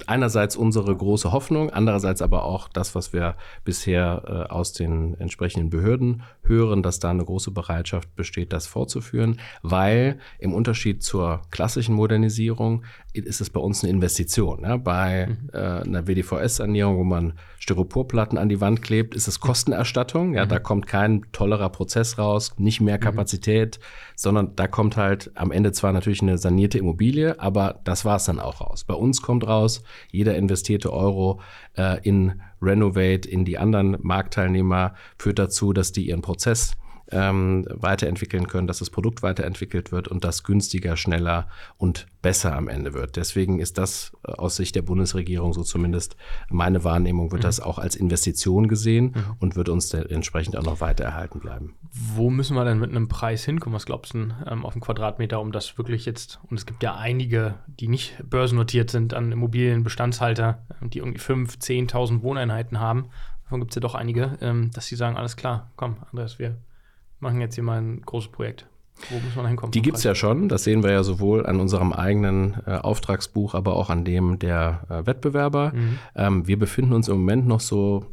einerseits unsere große Hoffnung, andererseits aber auch das, was wir bisher äh, aus den entsprechenden Behörden hören, dass da eine große Bereitschaft besteht, das fortzuführen, weil im Unterschied zur klassischen Modernisierung ist es bei uns eine Investition. Ja? Bei mhm. äh, einer WDV PVS-Sanierung, wo man Styroporplatten an die Wand klebt, ist es Kostenerstattung. Ja, mhm. da kommt kein tollerer Prozess raus, nicht mehr mhm. Kapazität, mhm. sondern da kommt halt am Ende zwar natürlich eine sanierte Immobilie, aber das war es dann auch raus. Bei uns kommt raus, jeder investierte Euro äh, in Renovate, in die anderen Marktteilnehmer führt dazu, dass die ihren Prozess ähm, weiterentwickeln können, dass das Produkt weiterentwickelt wird und das günstiger, schneller und besser am Ende wird. Deswegen ist das äh, aus Sicht der Bundesregierung, so zumindest meine Wahrnehmung, wird mhm. das auch als Investition gesehen mhm. und wird uns entsprechend auch noch weiter erhalten bleiben. Wo müssen wir denn mit einem Preis hinkommen? Was glaubst du ähm, auf einen Quadratmeter, um das wirklich jetzt, und es gibt ja einige, die nicht börsennotiert sind an Immobilienbestandshalter, die irgendwie 5.000, 10.000 Wohneinheiten haben. Davon gibt es ja doch einige, ähm, dass sie sagen, alles klar, komm, Andreas, wir machen jetzt hier mal ein großes Projekt. Wo muss man hinkommen? Die gibt es ja schon. Das sehen wir ja sowohl an unserem eigenen äh, Auftragsbuch, aber auch an dem der äh, Wettbewerber. Mhm. Ähm, wir befinden uns im Moment noch so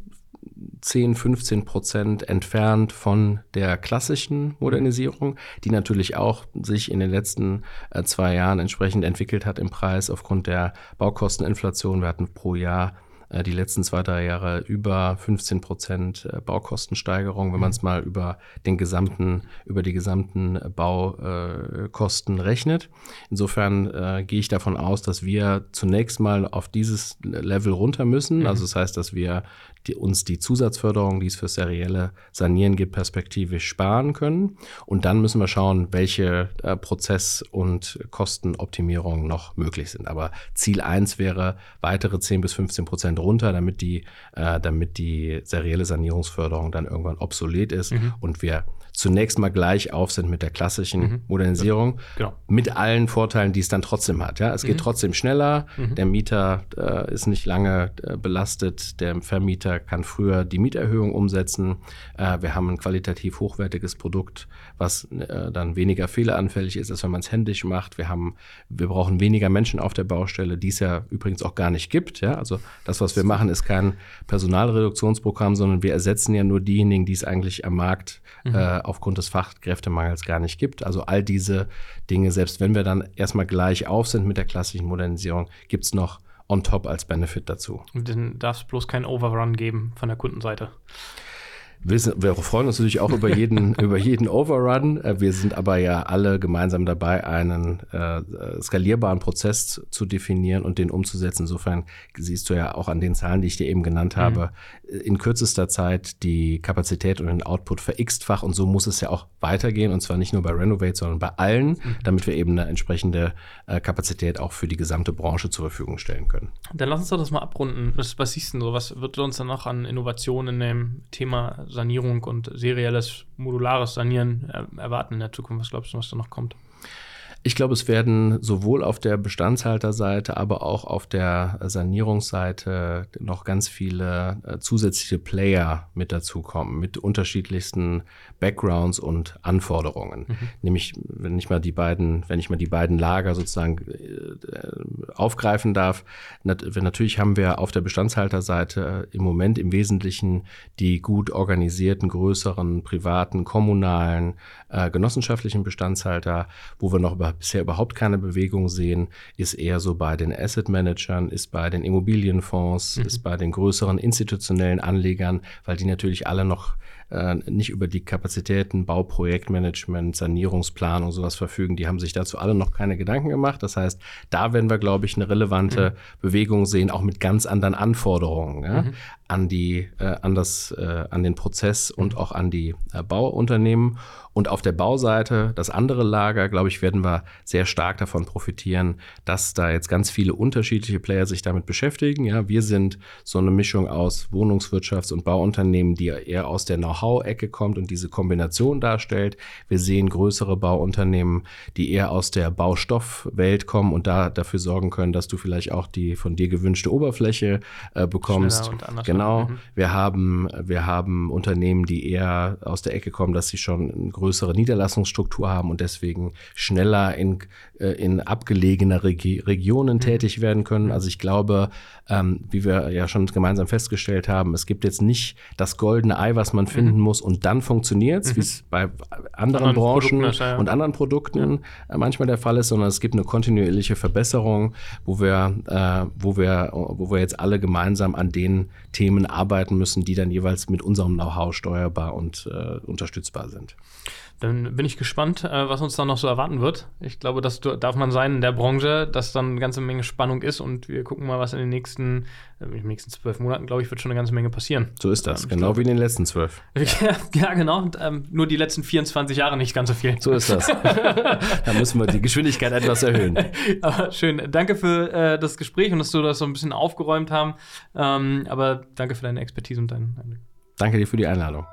10, 15 Prozent entfernt von der klassischen Modernisierung, die natürlich auch sich in den letzten äh, zwei Jahren entsprechend entwickelt hat im Preis aufgrund der Baukosteninflation. Wir hatten pro Jahr die letzten zwei, drei Jahre über 15 Prozent äh, Baukostensteigerung, wenn man es mhm. mal über den gesamten, über die gesamten Baukosten rechnet. Insofern äh, gehe ich davon aus, dass wir zunächst mal auf dieses Level runter müssen. Mhm. Also das heißt, dass wir die, uns die Zusatzförderung, die es für serielle Sanieren gibt, perspektivisch sparen können. Und dann müssen wir schauen, welche äh, Prozess- und Kostenoptimierungen noch möglich sind. Aber Ziel eins wäre weitere 10 bis 15 Prozent runter, damit die, äh, damit die serielle Sanierungsförderung dann irgendwann obsolet ist mhm. und wir zunächst mal gleich auf sind mit der klassischen mhm. Modernisierung, genau. mit allen Vorteilen, die es dann trotzdem hat. Ja, es geht mhm. trotzdem schneller, mhm. der Mieter äh, ist nicht lange äh, belastet, der Vermieter kann früher die Mieterhöhung umsetzen. Äh, wir haben ein qualitativ hochwertiges Produkt, was äh, dann weniger fehleranfällig ist, als wenn man es händisch macht. Wir haben, wir brauchen weniger Menschen auf der Baustelle, die es ja übrigens auch gar nicht gibt. Ja, also das, was wir machen, ist kein Personalreduktionsprogramm, sondern wir ersetzen ja nur diejenigen, die es eigentlich am Markt mhm. äh, aufgrund des Fachkräftemangels gar nicht gibt. Also all diese Dinge, selbst wenn wir dann erstmal gleich auf sind mit der klassischen Modernisierung, gibt es noch on top als Benefit dazu. Dann darf es bloß keinen Overrun geben von der Kundenseite. Wir, wir freuen uns natürlich auch über jeden, über jeden Overrun. Äh, wir sind aber ja alle gemeinsam dabei, einen äh, skalierbaren Prozess zu definieren und den umzusetzen. Insofern siehst du ja auch an den Zahlen, die ich dir eben genannt habe, mhm. in kürzester Zeit die Kapazität und den Output verX-fach. Und so muss es ja auch weitergehen. Und zwar nicht nur bei Renovate, sondern bei allen, mhm. damit wir eben eine entsprechende äh, Kapazität auch für die gesamte Branche zur Verfügung stellen können. Dann lass uns doch das mal abrunden. Was, was siehst du so? Was wird uns dann noch an Innovationen in dem Thema Sanierung und serielles, modulares Sanieren erwarten in der Zukunft? Was glaubst du, was da noch kommt? Ich glaube, es werden sowohl auf der Bestandshalterseite, aber auch auf der Sanierungsseite noch ganz viele äh, zusätzliche Player mit dazukommen, mit unterschiedlichsten Backgrounds und Anforderungen. Mhm. Nämlich, wenn ich mal die beiden, wenn ich mal die beiden Lager sozusagen äh, aufgreifen darf, nat natürlich haben wir auf der Bestandshalterseite im Moment im Wesentlichen die gut organisierten, größeren, privaten, kommunalen, äh, genossenschaftlichen Bestandshalter, wo wir noch über bisher überhaupt keine Bewegung sehen, ist eher so bei den Asset Managern, ist bei den Immobilienfonds, mhm. ist bei den größeren institutionellen Anlegern, weil die natürlich alle noch äh, nicht über die Kapazitäten, Bauprojektmanagement, Sanierungsplanung, sowas verfügen. Die haben sich dazu alle noch keine Gedanken gemacht. Das heißt, da werden wir, glaube ich, eine relevante mhm. Bewegung sehen, auch mit ganz anderen Anforderungen ja, mhm. An die, äh, an das, äh, an den Prozess und auch an die äh, Bauunternehmen. Und auf der Bauseite, das andere Lager, glaube ich, werden wir sehr stark davon profitieren, dass da jetzt ganz viele unterschiedliche Player sich damit beschäftigen. Ja, wir sind so eine Mischung aus Wohnungswirtschafts- und Bauunternehmen, die eher aus der Know-how-Ecke kommt und diese Kombination darstellt. Wir sehen größere Bauunternehmen, die eher aus der Baustoffwelt kommen und da dafür sorgen können, dass du vielleicht auch die von dir gewünschte Oberfläche äh, bekommst. Genau. Mhm. Wir haben, wir haben Unternehmen, die eher aus der Ecke kommen, dass sie schon ein größere Niederlassungsstruktur haben und deswegen schneller in, äh, in abgelegener Regi Regionen mhm. tätig werden können. Also ich glaube, ähm, wie wir ja schon gemeinsam festgestellt haben, es gibt jetzt nicht das goldene Ei, was man finden stattfinden muss und dann funktioniert es, mhm. wie es bei anderen, anderen Branchen ja. und anderen Produkten ja. Äh, manchmal der Fall ist, sondern es gibt eine kontinuierliche Verbesserung, wo wir, äh, wo wir, wo wir jetzt alle gemeinsam an den Themen arbeiten müssen, die dann jeweils mit unserem Know-how steuerbar und äh, unterstützbar sind. Dann bin ich gespannt, äh, was uns dann noch so erwarten wird. Ich glaube, das darf man sein in der Branche, dass dann eine ganze Menge Spannung ist und wir gucken mal, was in den nächsten, äh, in den nächsten zwölf Monaten, glaube ich, wird schon eine ganze Menge passieren. So ist das, ähm, genau glaub, wie in den letzten zwölf. ja, genau. Und, ähm, nur die letzten 24 Jahre nicht ganz so viel. So ist das. da müssen wir die Geschwindigkeit etwas erhöhen. aber schön. Danke für äh, das Gespräch und dass du das so ein bisschen aufgeräumt haben. Ähm, aber danke für deine Expertise und deinen Einblick. Danke dir für die Einladung.